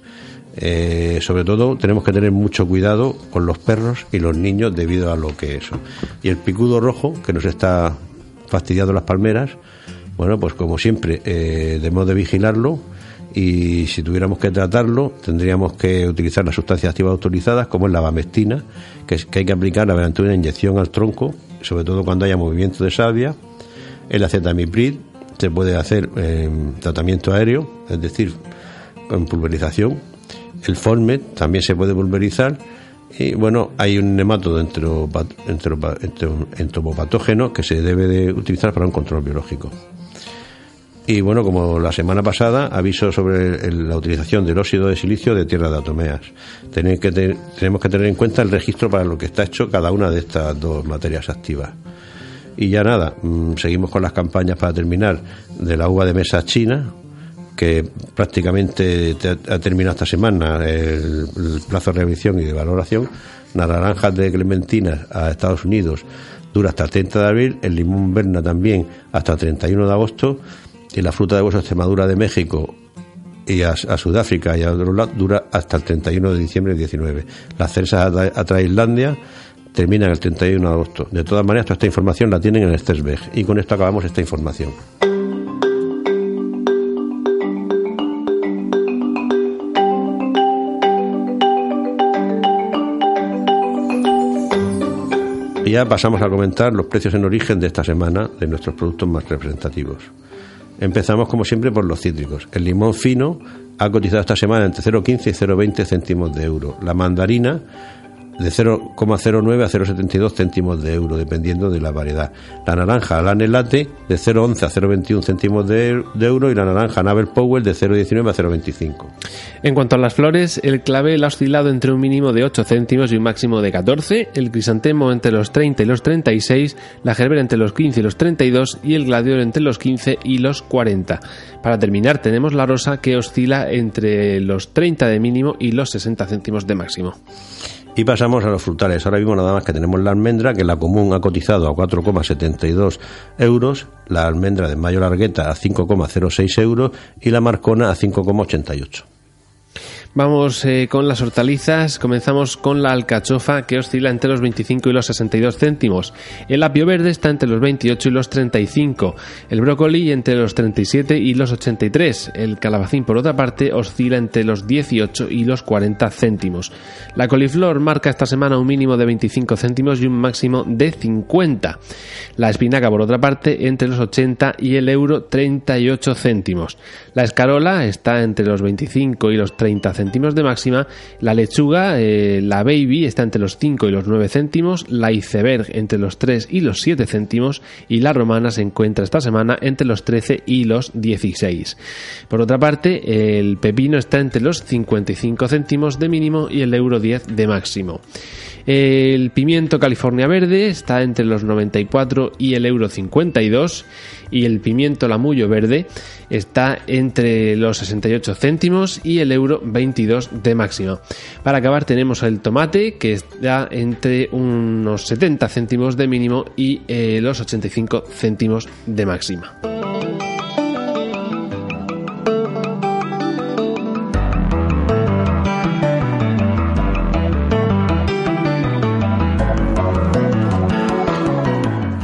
Eh, sobre todo tenemos que tener mucho cuidado con los perros y los niños debido a lo que eso. Y el picudo rojo que nos está fastidiando las palmeras bueno, pues como siempre, eh, debemos de vigilarlo y si tuviéramos que tratarlo, tendríamos que utilizar las sustancias activas autorizadas, como es la bamestina, que, hay que aplicar mediante una inyección al tronco, sobre todo cuando haya movimiento de savia. El acetamiprid se puede hacer en tratamiento aéreo, es decir, con pulverización. El Formet también se puede pulverizar. Y bueno, hay un nematodo entomopatógeno que se debe de utilizar para un control biológico. Y bueno, como la semana pasada, aviso sobre la utilización del óxido de silicio de tierra de atomeas. tenemos que tener en cuenta el registro para lo que está hecho cada una de estas dos materias activas. Y ya nada, mm, seguimos con las campañas para terminar de la uva de mesa china, que prácticamente ha terminado esta semana el, plazo de revisión y de valoración, las naranjas de clementina a Estados Unidos dura hasta el 30 de abril, el limón Berna también hasta el 31 de agosto y la fruta de hueso Extremadura de México y a, Sudáfrica y a otro lado dura hasta el 31 de diciembre del 19. Las ceresas a, a Islandia terminan el 31 de agosto. De todas maneras, toda esta información la tienen en el Stersberg. Y con esto acabamos esta información. Y ya pasamos a comentar los precios en origen de esta semana de nuestros productos más representativos. Empezamos como siempre por los cítricos. El limón fino ha cotizado esta semana entre 0,15 y 0,20 céntimos de euro. La mandarina de 0,09 a 0,72 céntimos de euro, dependiendo de la variedad. La naranja Lanelate de 0,11 a 0,21 céntimos de, euro y la naranja Navel Powell de 0,19 a 0,25. En cuanto a las flores, el clavel ha oscilado entre un mínimo de 8 céntimos y un máximo de 14, el crisantemo entre los 30 y los 36, la gerbera entre los 15 y los 32 y el gladiol entre los 15 y los 40. Para terminar, tenemos la rosa que oscila entre los 30 de mínimo y los 60 céntimos de máximo. Y pasamos a los frutales. Ahora mismo nada más que tenemos la almendra, que la común ha cotizado a 4,72 euros, la almendra de mayo largueta a 5,06 euros y la marcona a 5,88. Vamos eh, con las hortalizas. Comenzamos con la alcachofa que oscila entre los 25 y los 62 céntimos. El apio verde está entre los 28 y los 35. El brócoli entre los 37 y los 83. El calabacín, por otra parte, oscila entre los 18 y los 40 céntimos. La coliflor marca esta semana un mínimo de 25 céntimos y un máximo de 50. La espinaca, por otra parte, entre los 80 y el euro 38 céntimos. La escarola está entre los 25 y los 30 céntimos céntimos de máxima, la lechuga, eh, la baby está entre los 5 y los 9 céntimos, la iceberg entre los 3 y los 7 céntimos y la romana se encuentra esta semana entre los 13 y los 16. Por otra parte, el pepino está entre los 55 céntimos de mínimo y el euro 10 de máximo. El pimiento California verde está entre los 94 y el euro 52 y el pimiento lamullo verde está entre los 68 céntimos y el euro 22 de máxima. Para acabar tenemos el tomate que está entre unos 70 céntimos de mínimo y eh, los 85 céntimos de máxima.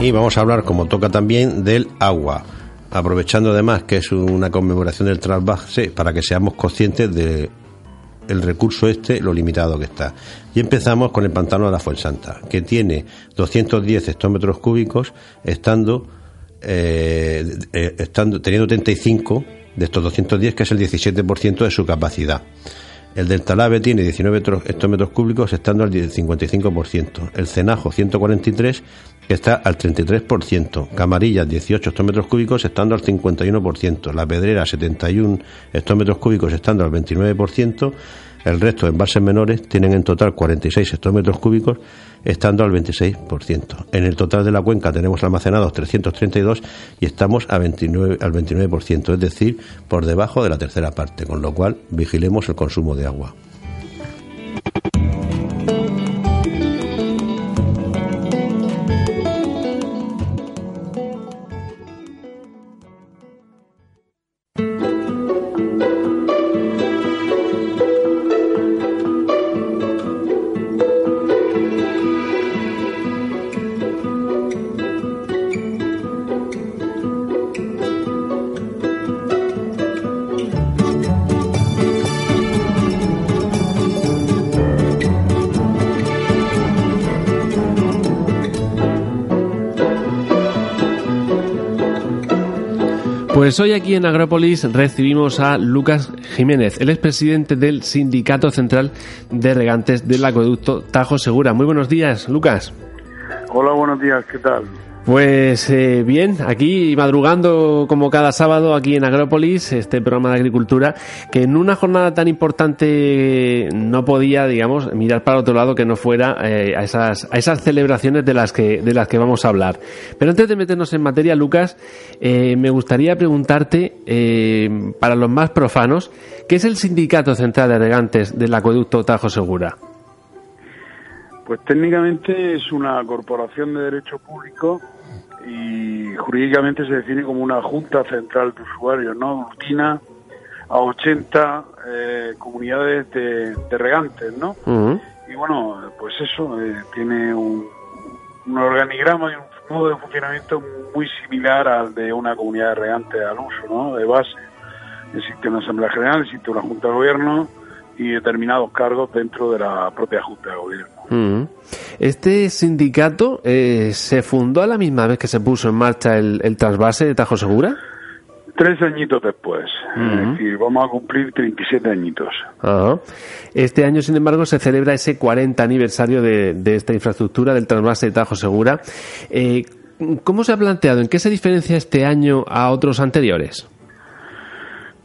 Y vamos a hablar, como toca también, del agua. Aprovechando además que es una conmemoración del trasvase para que seamos conscientes de el recurso este, lo limitado que está. Y empezamos con el pantano de la Fuensanta, que tiene 210 hectómetros cúbicos, estando, eh, eh, estando teniendo 35 de estos 210, que es el 17% de su capacidad. El del Talave tiene 19 hectómetros cúbicos, estando al 55%. El Cenajo, 143, que está al 33%. Camarilla, 18 hectómetros cúbicos, estando al 51%. La Pedrera, 71 hectómetros cúbicos, estando al 29%. El resto, de envases menores, tienen en total 46 hectómetros cúbicos, estando al 26%. En el total de la cuenca tenemos almacenados 332 y estamos a 29, al 29%, es decir, por debajo de la tercera parte, con lo cual vigilemos el consumo de agua. Pues hoy aquí en Agrópolis recibimos a Lucas Jiménez, el expresidente del Sindicato Central de Regantes del Acueducto Tajo Segura. Muy buenos días, Lucas. Hola, buenos días, ¿qué tal? Pues eh, bien, aquí madrugando como cada sábado aquí en Agrópolis, este programa de agricultura, que en una jornada tan importante no podía, digamos, mirar para otro lado que no fuera eh, a, esas, a esas celebraciones de las, que, de las que vamos a hablar. Pero antes de meternos en materia, Lucas, eh, me gustaría preguntarte, para los más profanos, ¿qué es el Sindicato Central de Regantes del Acueducto Tajo Segura? Pues técnicamente es una corporación de derecho público y jurídicamente se define como una junta central de usuarios, ¿no? Rutina a 80 eh, comunidades de, regantes, ¿no? Y bueno, pues eso, eh, tiene un, organigrama y un modo de funcionamiento muy similar al de una comunidad de regantes al uso, ¿no? De base. Existe una Asamblea General, existe una Junta de Gobierno y determinados cargos dentro de la propia Junta de Gobierno. Este sindicato eh, se fundó a la misma vez que se puso en marcha el, trasvase de Tajo Segura. Tres añitos después. Es decir, vamos a cumplir 37 añitos. Este año, sin embargo, se celebra ese 40 aniversario de, esta infraestructura del trasvase de Tajo Segura. Eh, ¿Cómo se ha planteado? ¿En qué se diferencia este año a otros anteriores?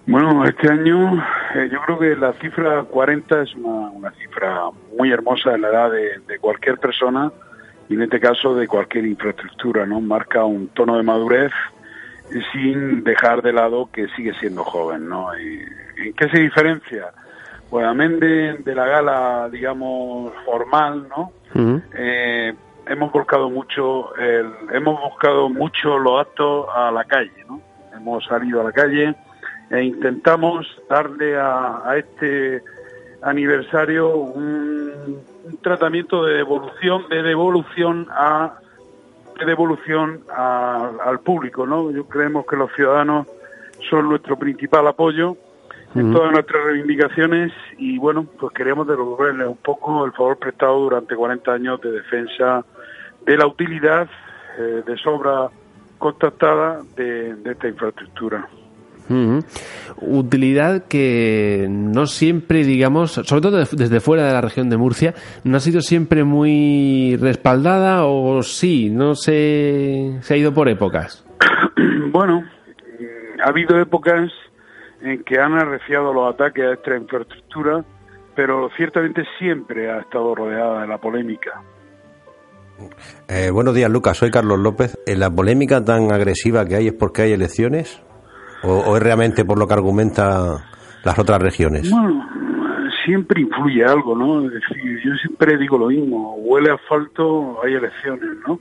Bueno, este año eh, yo creo que la cifra 40 es una, cifra muy hermosa en la edad de, cualquier persona y en este caso de cualquier infraestructura, ¿no? Marca un tono de madurez sin dejar de lado que sigue siendo joven, ¿no? ¿En qué se diferencia? Pues amén de, la gala, digamos, formal, ¿no? Eh, hemos volcado mucho, el, hemos buscado mucho los actos a la calle, ¿no? Hemos salido a la calle e intentamos darle a, este aniversario un, tratamiento de devolución de devolución a de devolución al público no yo creemos que los ciudadanos son nuestro principal apoyo en todas nuestras reivindicaciones y bueno pues queremos devolverles un poco el favor prestado durante 40 años de defensa de la utilidad eh, de sobra contactada de esta infraestructura. Utilidad que no siempre, digamos, sobre todo desde fuera de la región de Murcia, no ha sido siempre muy respaldada o sí, no se, se ha ido por épocas. Bueno, ha habido épocas en que han arreciado los ataques a esta infraestructura, pero ciertamente siempre ha estado rodeada de la polémica. Eh, buenos días, Lucas. Soy Carlos López. ¿En la polémica tan agresiva que hay es porque hay elecciones? ¿O, es realmente por lo que argumenta las otras regiones? Bueno, siempre influye algo, ¿no? Es decir, yo siempre digo lo mismo, huele a asfalto, hay elecciones, ¿no?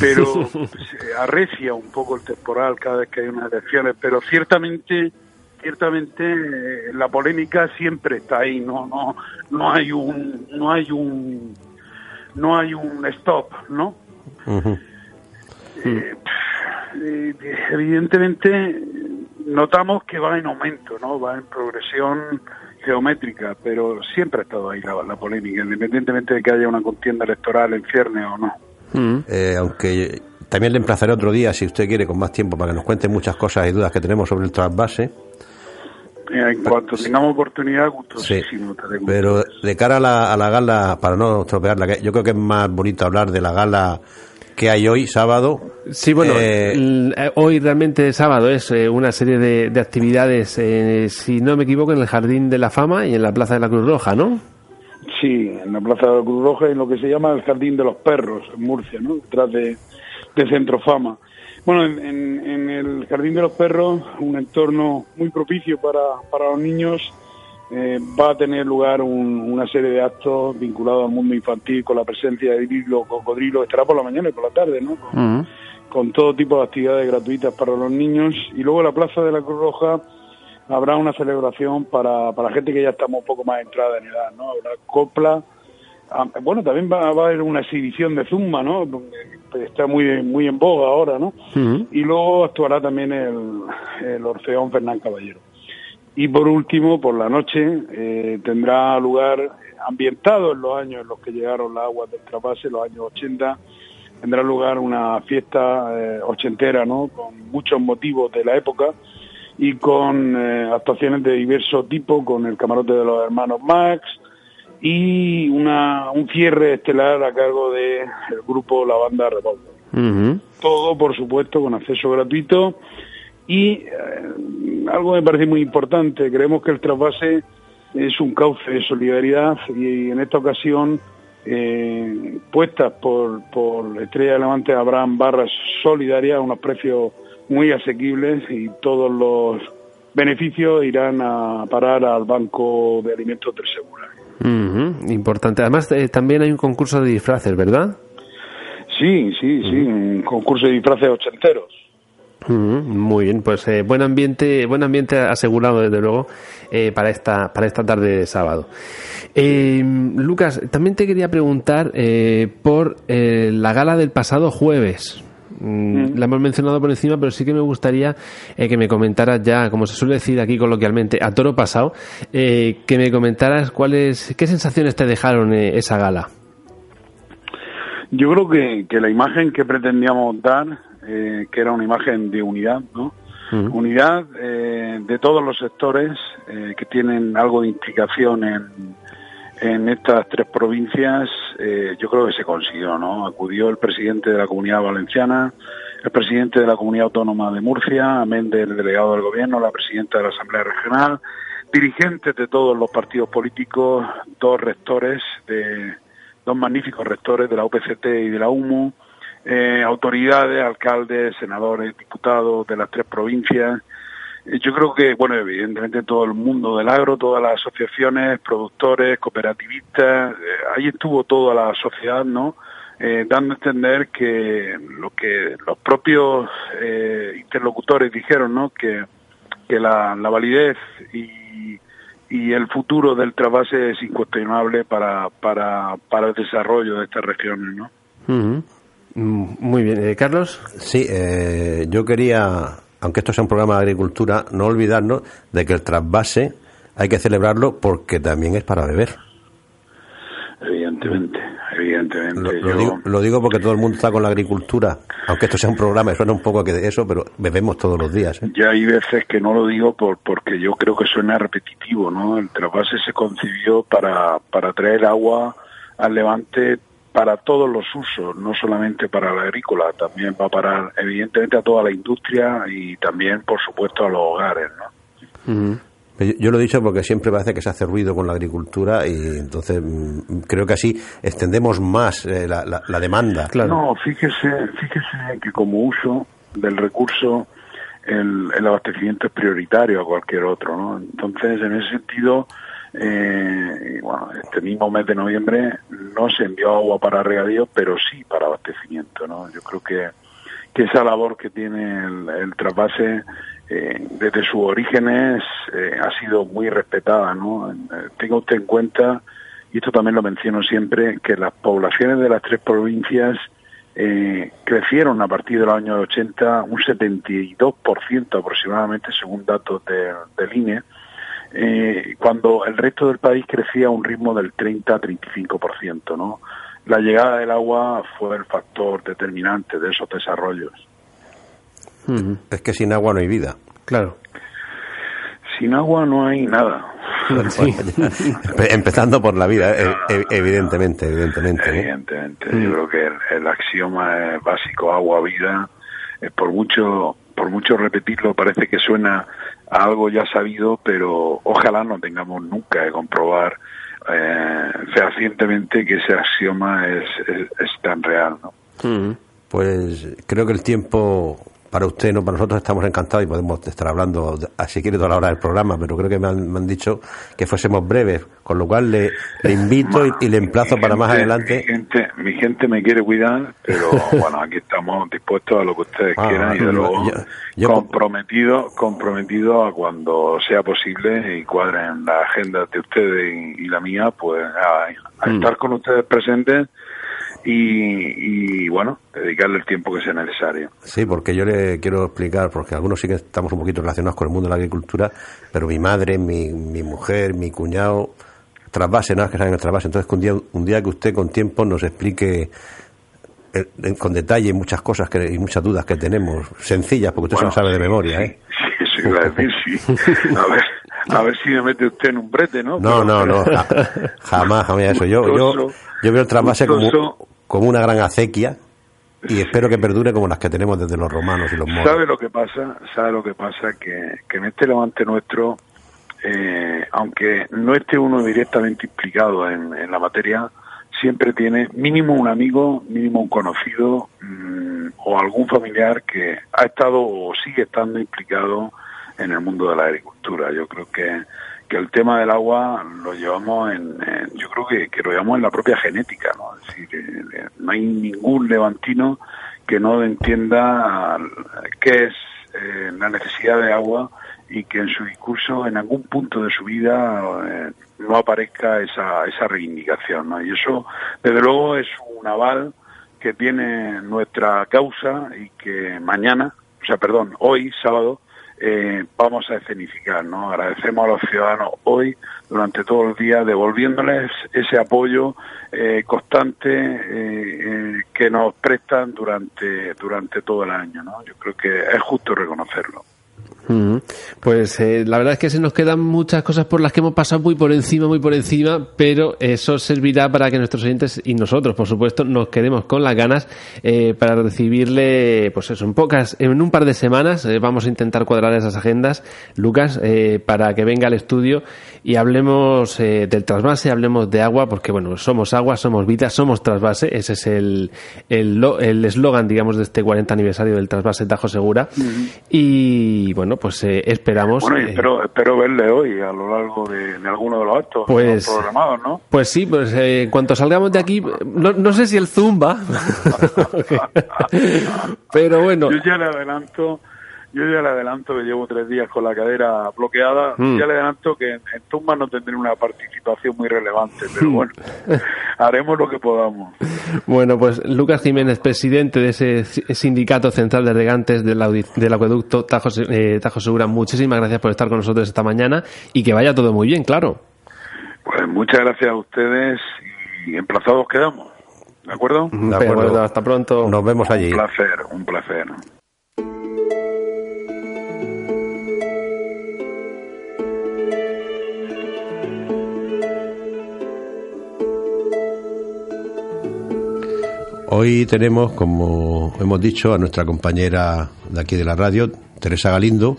Pero se arrecia un poco el temporal cada vez que hay unas elecciones, pero ciertamente ciertamente eh, la polémica siempre está ahí, no no no hay un no hay un no hay un stop, ¿no? Eh, eh, evidentemente notamos que va en aumento, ¿no? Va en progresión geométrica, pero siempre ha estado ahí la, polémica, independientemente de que haya una contienda electoral en cierne o no. Mm. Eh, aunque también le emplazaré otro día, si usted quiere, con más tiempo, para que nos cuente muchas cosas y dudas que tenemos sobre el trasvase. Eh, en cuanto tengamos oportunidad, gustosísimo. Sí, pero de cara a la, a la gala, para no estropearla, yo creo que es más bonito hablar de la gala que hay hoy, sábado. Sí, bueno, eh, eh, hoy realmente sábado es eh, una serie de, actividades, si no me equivoco, en el Jardín de la Fama y en la Plaza de la Cruz Roja, ¿no? Sí, en la Plaza de la Cruz Roja y en lo que se llama el Jardín de los Perros, en Murcia, ¿no? Detrás de, de Centro Fama. Bueno, en, en, el Jardín de los Perros, un entorno muy propicio para, para los niños, eh, va a tener lugar una serie de actos vinculados al mundo infantil con la presencia de Bilbo Cocodrilo, estará por la mañana y por la tarde, ¿no? Con, todo tipo de actividades gratuitas para los niños. Y luego en la Plaza de la Cruz Roja habrá una celebración para, para gente que ya estamos un poco más entrada en edad, ¿no? Habrá copla. Ah, bueno, también va, a haber una exhibición de Zumba, ¿no? Está muy, muy en boga ahora, ¿no? Y luego actuará también el, el Orfeón Fernán Caballero. Y por último, por la noche, eh, tendrá lugar, ambientado en los años en los que llegaron las aguas del trapase, los años 80, tendrá lugar una fiesta eh, ochentera, ¿no? Con muchos motivos de la época y con eh, actuaciones de diverso tipo, con el camarote de los hermanos Max y una, un cierre estelar a cargo del el grupo La Banda Revolver. Todo, por supuesto, con acceso gratuito. Y eh, algo me parece muy importante, creemos que el trasvase es un cauce de solidaridad y en esta ocasión eh, puestas por, por Estrella Levante Abraham Barras Solidaria a unos precios muy asequibles y todos los beneficios irán a parar al Banco de Alimentos del Segura. Importante. Además, eh, también hay un concurso de disfraces, ¿verdad? Sí, sí, sí, un concurso de disfraces ochenteros. Muy bien, pues eh, buen ambiente, buen ambiente asegurado desde luego eh, para esta para esta tarde de sábado. Lucas, también te quería preguntar por la gala del pasado jueves. Mm, la hemos mencionado por encima, pero sí que me gustaría eh, que me comentaras ya, como se suele decir aquí coloquialmente, a toro pasado, eh, que me comentaras cuáles, qué sensaciones te dejaron eh, esa gala. Yo creo que, que, la imagen que pretendíamos dar, que era una imagen de unidad, ¿no? Unidad de todos los sectores que tienen algo de implicación en, en estas tres provincias eh, yo creo que se consiguió, ¿no? Acudió el presidente de la Comunidad Valenciana, el presidente de la Comunidad Autónoma de Murcia, amén del delegado del Gobierno, la presidenta de la Asamblea Regional, dirigentes de todos los partidos políticos, dos rectores, de dos magníficos rectores de la UPCT y de la UMU, eh, autoridades, alcaldes, senadores, diputados de las tres provincias, yo creo que, bueno, evidentemente todo el mundo del agro, todas las asociaciones, productores, cooperativistas, eh, ahí estuvo toda la sociedad, ¿no? Eh, dando a entender que lo que los propios eh, interlocutores dijeron, ¿no? Que, que la, la validez y, y el futuro del trasvase es incuestionable para, para, para el desarrollo de estas regiones, ¿no? Muy bien, Carlos. Sí, yo quería aunque esto sea un programa de agricultura, no olvidarnos de que el trasvase hay que celebrarlo porque también es para beber. Evidentemente, evidentemente. Lo, digo, porque todo el mundo está con la agricultura, aunque esto sea un programa, suena un poco que de eso, pero bebemos todos los días. ¿eh? Ya hay veces que no lo digo por, porque yo creo que suena repetitivo, ¿no? El trasvase se concibió para, para traer agua al levante para todos los usos, no solamente para la agrícola, también va a parar evidentemente a toda la industria y también, por supuesto, a los hogares, ¿no? Yo lo he dicho porque siempre parece que se hace ruido con la agricultura y entonces mm, creo que así extendemos más eh, la, la, demanda. Claro. No, fíjese, fíjese que como uso del recurso el, el abastecimiento es prioritario a cualquier otro, ¿no? Entonces, en ese sentido, eh, bueno, este mismo mes de noviembre no se envió agua para regadío, pero sí para abastecimiento, ¿no? Yo creo que, que esa labor que tiene el, trasvase eh, desde sus orígenes eh, ha sido muy respetada, ¿no? Eh, tenga usted en cuenta, y esto también lo menciono siempre, que las poblaciones de las tres provincias eh, crecieron a partir de los años 80 un 72% aproximadamente, según datos de, del INE, eh, cuando el resto del país crecía a un ritmo del 30-35%, ¿no? La llegada del agua fue el factor determinante de esos desarrollos. Es que sin agua no hay vida. Claro. Sin agua no hay nada. Empezando por la vida, eh, evidentemente, evidentemente. ¿eh? Evidentemente. Yo creo que el, axioma básico agua, vida, por mucho por mucho repetirlo, parece que suena algo ya sabido, pero ojalá no tengamos nunca que comprobar eh, fehacientemente que ese axioma es, es, tan real. ¿no? Pues creo que el tiempo para usted, no para nosotros, estamos encantados y podemos estar hablando, si quiere, toda la hora del programa, pero creo que me han, dicho que fuésemos breves, con lo cual le, invito y, le emplazo para más adelante. Mi gente, mi gente me quiere cuidar, pero bueno, aquí estamos dispuestos a lo que ustedes ah, quieran y de luego comprometido, comprometido a cuando sea posible y cuadren la agenda de ustedes y, la mía, pues a, mm. estar con ustedes presentes y, bueno, dedicarle el tiempo que sea necesario. Sí, porque yo le quiero explicar, porque algunos sí que estamos un poquito relacionados con el mundo de la agricultura, pero mi madre, mi, mi mujer, mi cuñado, trasvase, nada que saben el trasvase. Entonces, un día, un día que usted con tiempo nos explique eh, con detalle muchas cosas que, y muchas dudas que tenemos, sencillas, porque usted se lo sabe de memoria. ¿eh? Sí, eso iba a decir, sí. A ver, a ver si me mete usted en un brete, ¿no? No, no, no, jamás, jamás eso. Yo, yo, yo veo el trasvase como, como una gran acequia y espero que perdure como las que tenemos desde los romanos y los moros. ¿Sabe lo que pasa? ¿Sabe lo que pasa? Que, que en este levante nuestro, eh, aunque no esté uno directamente implicado en, la materia, siempre tiene mínimo un amigo, mínimo un conocido mmm, o algún familiar que ha estado o sigue estando implicado en el mundo de la agricultura. Yo creo que que el tema del agua lo llevamos en, yo creo que, que, lo llevamos en la propia genética, ¿no? Es decir, eh, no hay ningún levantino que no entienda qué es eh, la necesidad de agua y que en su discurso en algún punto de su vida eh, no aparezca esa, esa reivindicación, ¿no? Y eso, desde luego, es un aval que tiene nuestra causa y que mañana, o sea, perdón, hoy, sábado, eh, vamos a escenificar. ¿no? Agradecemos a los ciudadanos hoy, durante todo el día, devolviéndoles ese apoyo eh, constante eh, eh, que nos prestan durante, durante todo el año. ¿no? Yo creo que es justo reconocerlo. Pues eh, la verdad es que se nos quedan muchas cosas por las que hemos pasado muy por encima, muy por encima, pero eso servirá para que nuestros oyentes y nosotros, por supuesto, nos quedemos con las ganas eh, para recibirle, pues eso, en pocas, en un par de semanas eh, vamos a intentar cuadrar esas agendas, Lucas, eh, para que venga al estudio y hablemos del trasvase, hablemos de agua, porque bueno, somos agua, somos vida, somos trasvase, ese es el el eslogan, digamos, de este 40 aniversario del trasvase Tajo Segura, uh -huh. y bueno, pues eh, esperamos. Bueno, y espero, eh, espero verle hoy a lo largo de, de alguno de los actos pues, programados, ¿no? Pues sí, pues eh, en cuanto salgamos de aquí, no, no sé si el Zumba, pero bueno. Yo ya le adelanto yo ya le adelanto que llevo tres días con la cadera bloqueada, mm. ya le adelanto que en, en Tumba no tendré una participación muy relevante, pero bueno, haremos lo que podamos. Bueno, pues Lucas Jiménez, presidente de ese sindicato central de regantes del, del acueducto Tajo, eh, Tajo Segura, muchísimas gracias por estar con nosotros esta mañana y que vaya todo muy bien, claro. Pues muchas gracias a ustedes y emplazados quedamos. ¿De acuerdo? De acuerdo, hasta pronto. Nos vemos allí. Un placer, un placer. Hoy tenemos, como hemos dicho, a nuestra compañera de aquí de la radio, Teresa Galindo,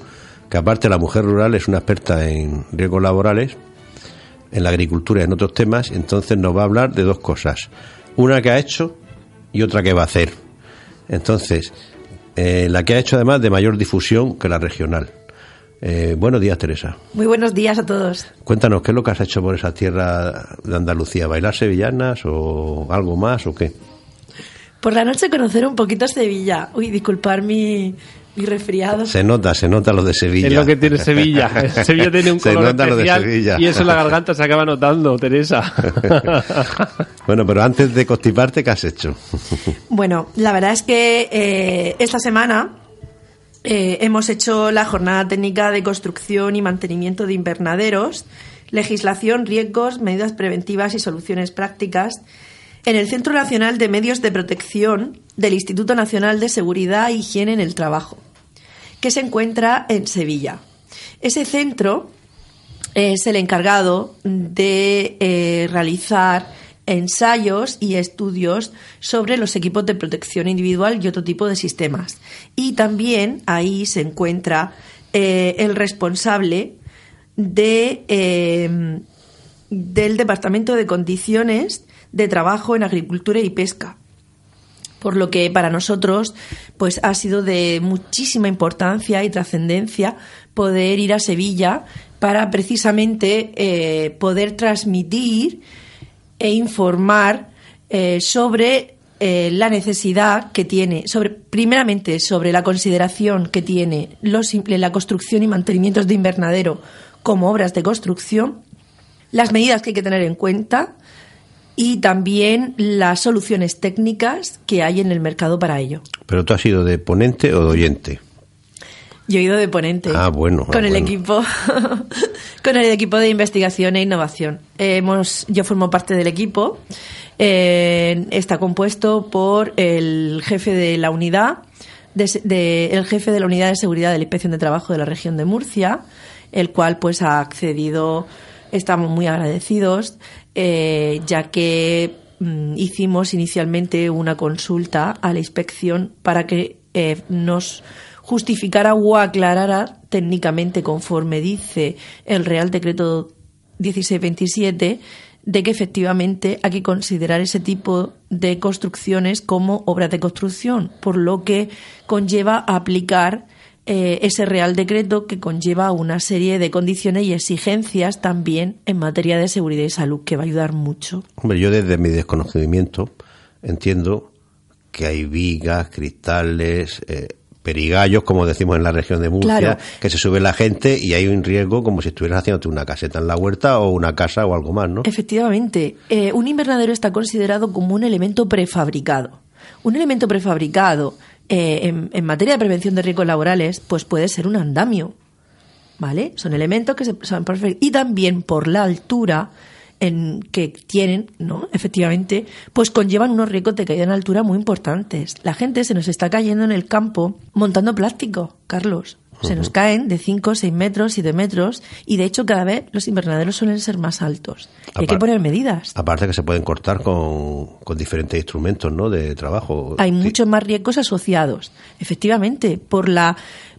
que aparte de la mujer rural es una experta en riesgos laborales, en la agricultura y en otros temas, entonces nos va a hablar de dos cosas. Una que ha hecho y otra que va a hacer. Entonces, eh, la que ha hecho además de mayor difusión que la regional. Eh, buenos días, Teresa. Muy buenos días a todos. Cuéntanos, ¿qué es lo que has hecho por esa tierra de Andalucía? ¿Bailar sevillanas o algo más o qué? Por la noche conocer un poquito Sevilla. Uy, disculpar mi, mi resfriado. Se nota, se nota lo de Sevilla. Es lo que tiene Sevilla. Sevilla tiene un se color nota especial lo de Sevilla. y eso en la garganta se acaba notando, Teresa. bueno, pero antes de constiparte, ¿qué has hecho? bueno, la verdad es que eh, esta semana eh, hemos hecho la jornada técnica de construcción y mantenimiento de invernaderos, legislación, riesgos, medidas preventivas y soluciones prácticas en el Centro Nacional de Medios de Protección del Instituto Nacional de Seguridad e Higiene en el Trabajo, que se encuentra en Sevilla. Ese centro es el encargado de eh, realizar ensayos y estudios sobre los equipos de protección individual y otro tipo de sistemas. Y también ahí se encuentra eh, el responsable eh, del Departamento de Condiciones de trabajo en agricultura y pesca. Por lo que para nosotros pues ha sido de muchísima importancia y trascendencia poder ir a Sevilla para precisamente eh, poder transmitir e informar eh, sobre eh, la necesidad que tiene, sobre, primeramente sobre la consideración que tiene la construcción y mantenimientos de invernadero como obras de construcción, las medidas que hay que tener en cuenta, y también las soluciones técnicas que hay en el mercado para ello. ¿Pero tú has ido de ponente o de oyente? Yo he ido de ponente. Ah, bueno. Con ah, el bueno. equipo, con el equipo de investigación e innovación. Hemos, yo formo parte del equipo. Eh, está compuesto por el jefe de la unidad, de, de, el jefe de la unidad de seguridad de la inspección de trabajo de la región de Murcia, el cual pues ha accedido estamos muy agradecidos, eh, ya que mm, hicimos inicialmente una consulta a la inspección para que eh, nos justificara o aclarara técnicamente, conforme dice el Real Decreto 1627, de que efectivamente hay que considerar ese tipo de construcciones como obras de construcción, por lo que conlleva aplicar eh, ese Real Decreto que conlleva una serie de condiciones y exigencias también en materia de seguridad y salud, que va a ayudar mucho. Hombre, yo desde mi desconocimiento entiendo que hay vigas, cristales, eh, perigallos, como decimos en la región de Murcia, que se sube la gente y hay un riesgo como si estuvieras haciendo una caseta en la huerta o una casa o algo más, ¿no? Efectivamente, eh, un invernadero está considerado como un elemento prefabricado. Un elemento prefabricado eh, en, materia de prevención de riesgos laborales, pues puede ser un andamio, ¿vale? Son elementos que se son y también por la altura en que tienen, ¿no? Efectivamente, pues conllevan unos riesgos de caída en altura muy importantes. La gente se nos está cayendo en el campo montando plástico, Carlos. Se nos caen de 5, 6 metros, 7 metros y de hecho cada vez los invernaderos suelen ser más altos. Y hay que poner medidas. Aparte que se pueden cortar con, con diferentes instrumentos ¿no? de trabajo. Hay muchos más riesgos asociados, efectivamente, por la,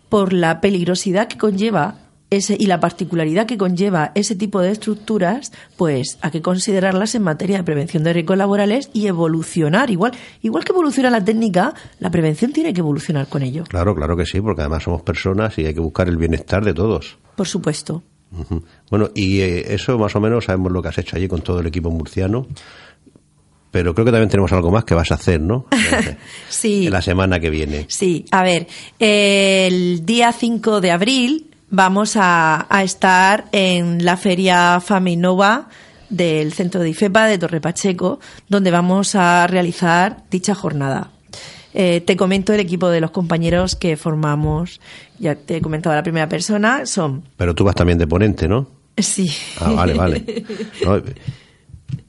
por la peligrosidad que conlleva ese, y la particularidad que conlleva ese tipo de estructuras, pues hay que considerarlas en materia de prevención de riesgos laborales y evolucionar. Igual, igual que evoluciona la técnica, la prevención tiene que evolucionar con ello. Claro, claro que sí, porque además somos personas y hay que buscar el bienestar de todos. Por supuesto. Bueno, y eh, eso más o menos sabemos lo que has hecho allí con todo el equipo murciano. Pero creo que también tenemos algo más que vas a hacer, ¿no? sí. En la semana que viene. Sí, a ver, el día 5 de abril vamos a, estar en la feria Faminova del centro de IFEPA de Torre Pacheco, donde vamos a realizar dicha jornada. Eh, te comento el equipo de los compañeros que formamos, ya te he comentado la primera persona, son... Pero tú vas también de ponente, ¿no? Sí. Ah, vale, vale.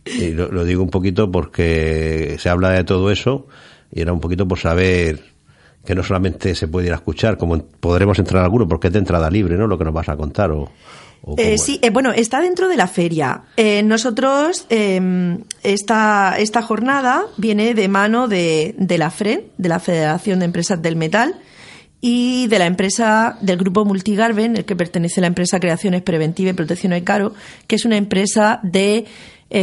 y lo, lo digo un poquito porque se habla de todo eso y era un poquito por saber que no solamente se puede ir a escuchar, como podremos entrar alguno, porque es de entrada libre, ¿no? Lo que nos vas a contar. O, eh, sí, eh, bueno, está dentro de la feria. Eh, nosotros, em, esta, esta jornada viene de mano de, de la FREN, de la Federación de Empresas del Metal, y de la empresa del grupo Multigarben, el que pertenece a la empresa Creaciones Preventiva y Protección de Caro, que es una empresa de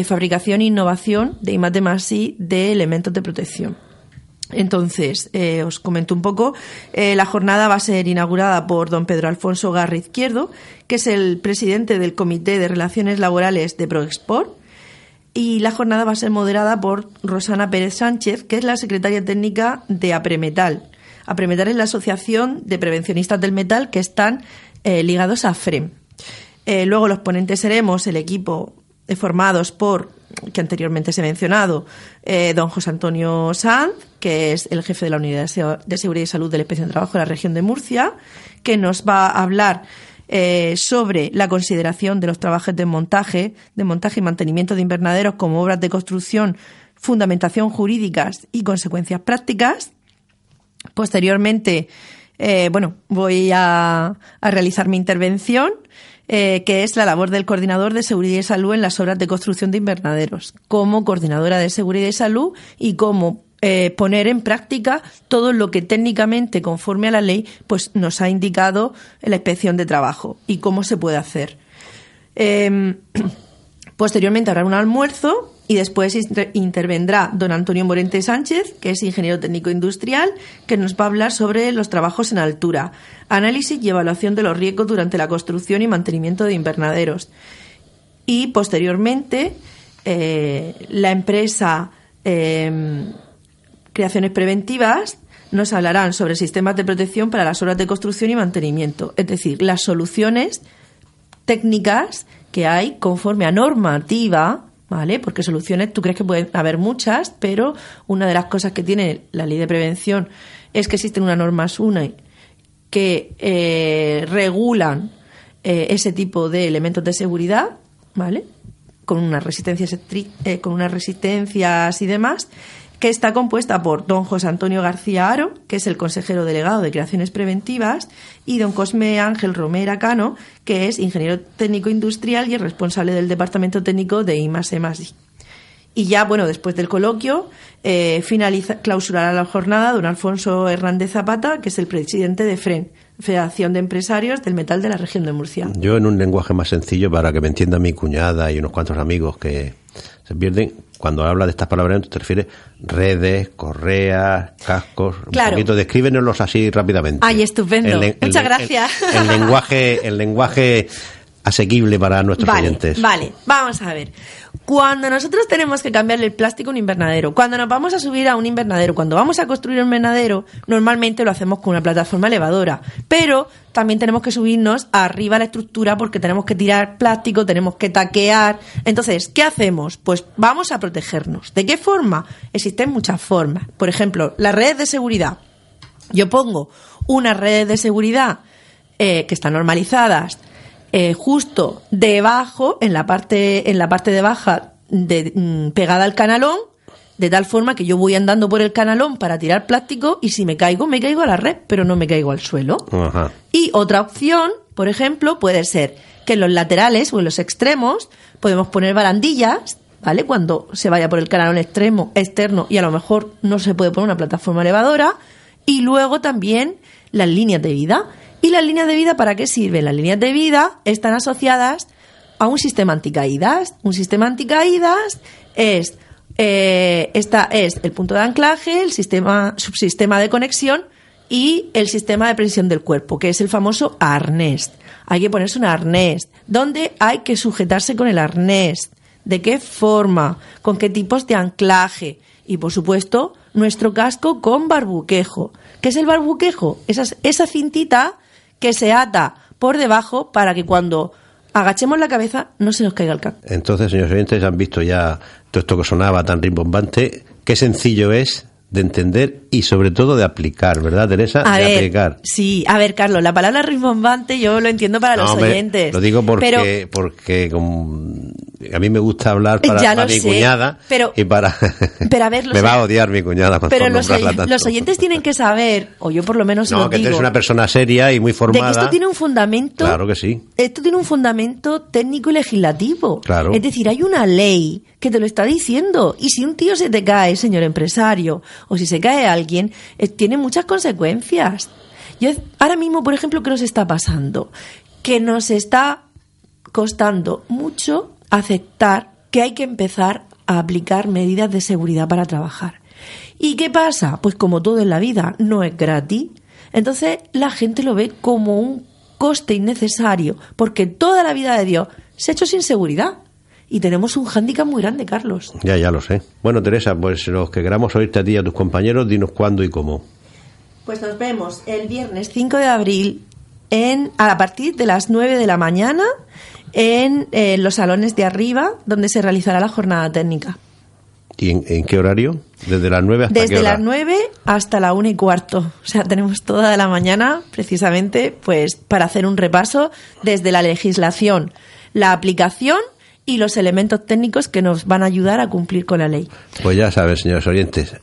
fabricación e innovación de I+D+I de elementos de protección. Entonces, eh, os comento un poco. Eh, la jornada va a ser inaugurada por don Pedro Alfonso Garra Izquierdo, que es el presidente del Comité de Relaciones Laborales de ProExport. Y la jornada va a ser moderada por Rosana Pérez Sánchez, que es la secretaria técnica de APREMETAL. APREMETAL es la Asociación de Prevencionistas del Metal que están eh, ligados a FREM. luego los ponentes seremos el equipo formados por que anteriormente se ha mencionado, eh, don José Antonio Sanz, que es el jefe de la Unidad de Seguridad y Salud de la Inspección de Trabajo de la región de Murcia, que nos va a hablar eh, sobre la consideración de los trabajos de montaje, de montaje y mantenimiento de invernaderos como obras de construcción, fundamentación jurídicas y consecuencias prácticas. Posteriormente, eh, bueno, voy a, a realizar mi intervención eh, que es la labor del coordinador de seguridad y salud en las obras de construcción de invernaderos, como coordinadora de seguridad y salud y cómo eh, poner en práctica todo lo que técnicamente, conforme a la ley, pues nos ha indicado la inspección de trabajo y cómo se puede hacer. Em, posteriormente habrá un almuerzo y después intervendrá don Antonio Morente Sánchez, que es ingeniero técnico industrial, que nos va a hablar sobre los trabajos en altura, análisis y evaluación de los riesgos durante la construcción y mantenimiento de invernaderos. Y posteriormente, eh, la empresa em, Creaciones Preventivas nos hablarán sobre sistemas de protección para las obras de construcción y mantenimiento, es decir, las soluciones técnicas que hay conforme a normativa ¿vale? Porque soluciones, tú crees que pueden haber muchas, pero una de las cosas que tiene la ley de prevención es que existen unas normas UNE que eh, regulan eh, ese tipo de elementos de seguridad, ¿vale? Con unas resistencias, eh, con unas resistencias y demás, que está compuesta por don José Antonio García Aro, que es el consejero delegado de Creaciones Preventivas, y don Cosme Ángel Romera Cano, que es ingeniero técnico industrial y responsable del departamento técnico de I+E+I. Y ya, bueno, después del coloquio, eh, finaliza, clausurará la jornada don Alfonso Hernández Zapata, que es el presidente de FREN, Federación de Empresarios del Metal de la región de Murcia. Yo en un lenguaje más sencillo para que me entienda mi cuñada y unos cuantos amigos que se pierden, cuando habla de estas palabras te refieres redes, correas, cascos, Claro. un poquito, descríbenoslos así rápidamente. Ay, estupendo. El le- el Muchas gracias. El, el lenguaje, el lenguaje asequible para nuestros Vale, oyentes. vale, vamos a ver. Cuando nosotros tenemos que cambiarle el plástico a un invernadero, cuando nos vamos a subir a un invernadero, cuando vamos a construir un invernadero, normalmente lo hacemos con una plataforma elevadora, pero también tenemos que subirnos arriba a la estructura porque tenemos que tirar plástico, tenemos que taquear. Entonces, ¿qué hacemos? Pues vamos a protegernos. ¿De qué forma? Existen muchas formas. Por ejemplo, las redes de seguridad. Yo pongo unas redes de seguridad eh, que están normalizadas eh, justo debajo, en la parte, en la parte de baja, de, mm, pegada al canalón, de tal forma que yo voy andando por el canalón para tirar plástico y si me caigo, me caigo a la red, pero no me caigo al suelo. Ajá. Y otra opción, por ejemplo, puede ser que en los laterales o en los extremos podemos poner barandillas, ¿vale? Cuando se vaya por el canalón extremo, externo y a lo mejor no se puede poner una plataforma elevadora. Y luego también las líneas de vida. ¿Y las líneas de vida para qué sirven? Las líneas de vida están asociadas a un sistema anticaídas. Un sistema anticaídas es eh, esta es el punto de anclaje, el sistema, subsistema de conexión y el sistema de presión del cuerpo, que es el famoso arnés. Hay que ponerse un arnés. ¿Dónde hay que sujetarse con el arnés? ¿De qué forma? ¿Con qué tipos de anclaje? Y por supuesto, nuestro casco con barbuquejo. ¿Qué es el barbuquejo? Esa, esa cintita que se ata por debajo para que cuando agachemos la cabeza no se nos caiga el casco. Entonces, señores oyentes, han visto ya todo esto que sonaba tan rimbombante, qué sencillo es de entender y sobre todo de aplicar, ¿verdad, Teresa? A de ver, aplicar. sí, a ver, Carlos, la palabra rimbombante yo lo entiendo para No, los hombre, oyentes. Lo digo porque, pero porque como- a mí me gusta hablar para, para mi sé, cuñada pero- y para... pero a ver, me va a odiar mi cuñada cuando pero los, oy- tanto. los oyentes tienen que saber, o yo por lo menos No, lo que digo, eres una persona seria y muy de formada. que esto tiene un fundamento. Claro que sí. Esto tiene un fundamento técnico y legislativo. Claro. Es decir, hay una ley que te lo está diciendo. Y si un tío se te cae, señor empresario, o si se cae alguien, eh, tiene muchas consecuencias. Yo, ahora mismo, por ejemplo, ¿qué nos está pasando? Que nos está costando mucho aceptar que hay que empezar a aplicar medidas de seguridad para trabajar. ¿Y qué pasa? Pues como todo en la vida, no es gratis. Entonces la gente lo ve como un coste innecesario, porque toda la vida de Dios se ha hecho sin seguridad. Y tenemos un hándicap muy grande, Carlos. Ya, ya lo sé. Bueno, Teresa, pues los que queramos oírte a ti y a tus compañeros, dinos cuándo y cómo. Pues nos vemos el viernes 5 de abril en, a partir de las 9 de la mañana en eh, los salones de arriba, donde se realizará la jornada técnica. ¿Y en, en qué horario? ¿Desde las 9 hasta qué Desde hora? las 9 hasta la 1 y cuarto. O sea, tenemos toda la mañana precisamente pues para hacer un repaso desde la legislación, la aplicación y los elementos técnicos que nos van a ayudar a cumplir con la ley. Pues ya saben, señores oyentes,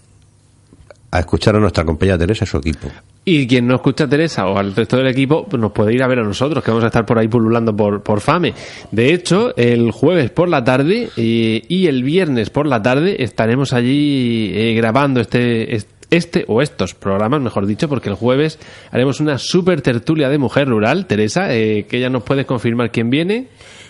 a escuchar a nuestra compañera Teresa y su equipo. Y quien no escucha a Teresa o al resto del equipo, pues nos puede ir a ver a nosotros, que vamos a estar por ahí pululando por, por FAME. De hecho, el jueves por la tarde eh, y el viernes por la tarde estaremos allí eh, grabando este, est- este o estos programas, mejor dicho, porque el jueves haremos una super tertulia de mujer rural. Teresa, eh, que ella nos puede confirmar quién viene.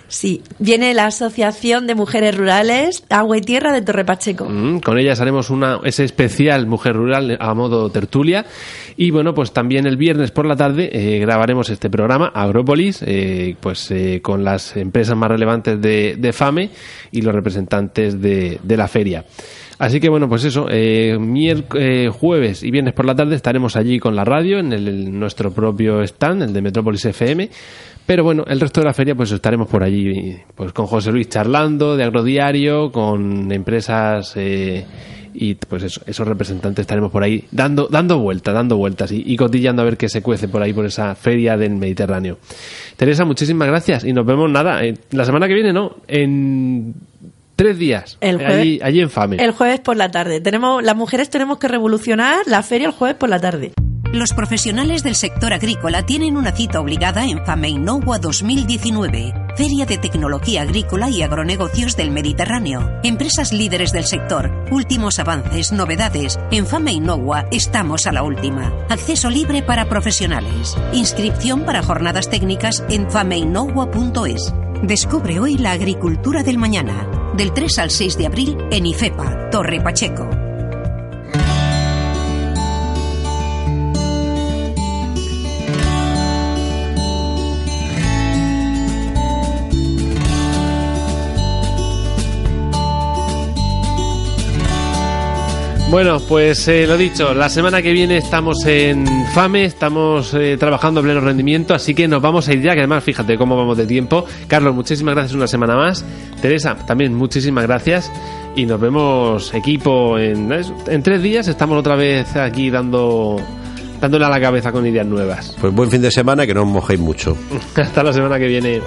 Sí, viene la Asociación de Mujeres Rurales Agua y Tierra de Torre Pacheco. Mm, Con ellas haremos una, ese especial Mujer Rural a modo tertulia. Y bueno, pues también el viernes por la tarde eh, grabaremos este programa, Agrópolis, eh, pues eh, con las empresas más relevantes de, de FAME y los representantes de, de la feria. Así que bueno, pues eso, eh, eh, jueves y viernes por la tarde estaremos allí con la radio en el, el- nuestro propio stand, el de Metrópolis FM. Pero bueno, el resto de la feria pues estaremos por allí pues con José Luis charlando de agrodiario, con empresas eh, y pues eso, esos representantes estaremos por ahí dando dando vueltas, dando vueltas y, y cotillando a ver qué se cuece por ahí por esa feria del Mediterráneo. Teresa, muchísimas gracias y nos vemos nada, eh, la semana que viene no, en tres días, El jueves- allí, allí en FAME. El jueves por la tarde. Tenemos, las mujeres tenemos que revolucionar la feria el jueves por la tarde. Los profesionales del sector agrícola tienen una cita obligada en FAMEINOWA 2019, Feria de Tecnología Agrícola y Agronegocios del Mediterráneo. Empresas líderes del sector, últimos avances, novedades. En FAMEINOWA estamos a la última. Acceso libre para profesionales. Inscripción para jornadas técnicas en fameinowa.es. Descubre hoy la agricultura del mañana, del 3 al 6 de abril en IFEPA, Torre Pacheco. Bueno, pues eh, lo dicho, la semana que viene estamos en FAME, estamos eh, trabajando a pleno rendimiento, así que nos vamos a ir ya, que además fíjate cómo vamos de tiempo. Carlos, muchísimas gracias una semana más. Teresa, también muchísimas gracias. Y nos vemos equipo en, en tres días, estamos otra vez aquí dando dándole a la cabeza con ideas nuevas. Pues buen fin de semana, que no os mojéis mucho. Hasta la semana que viene.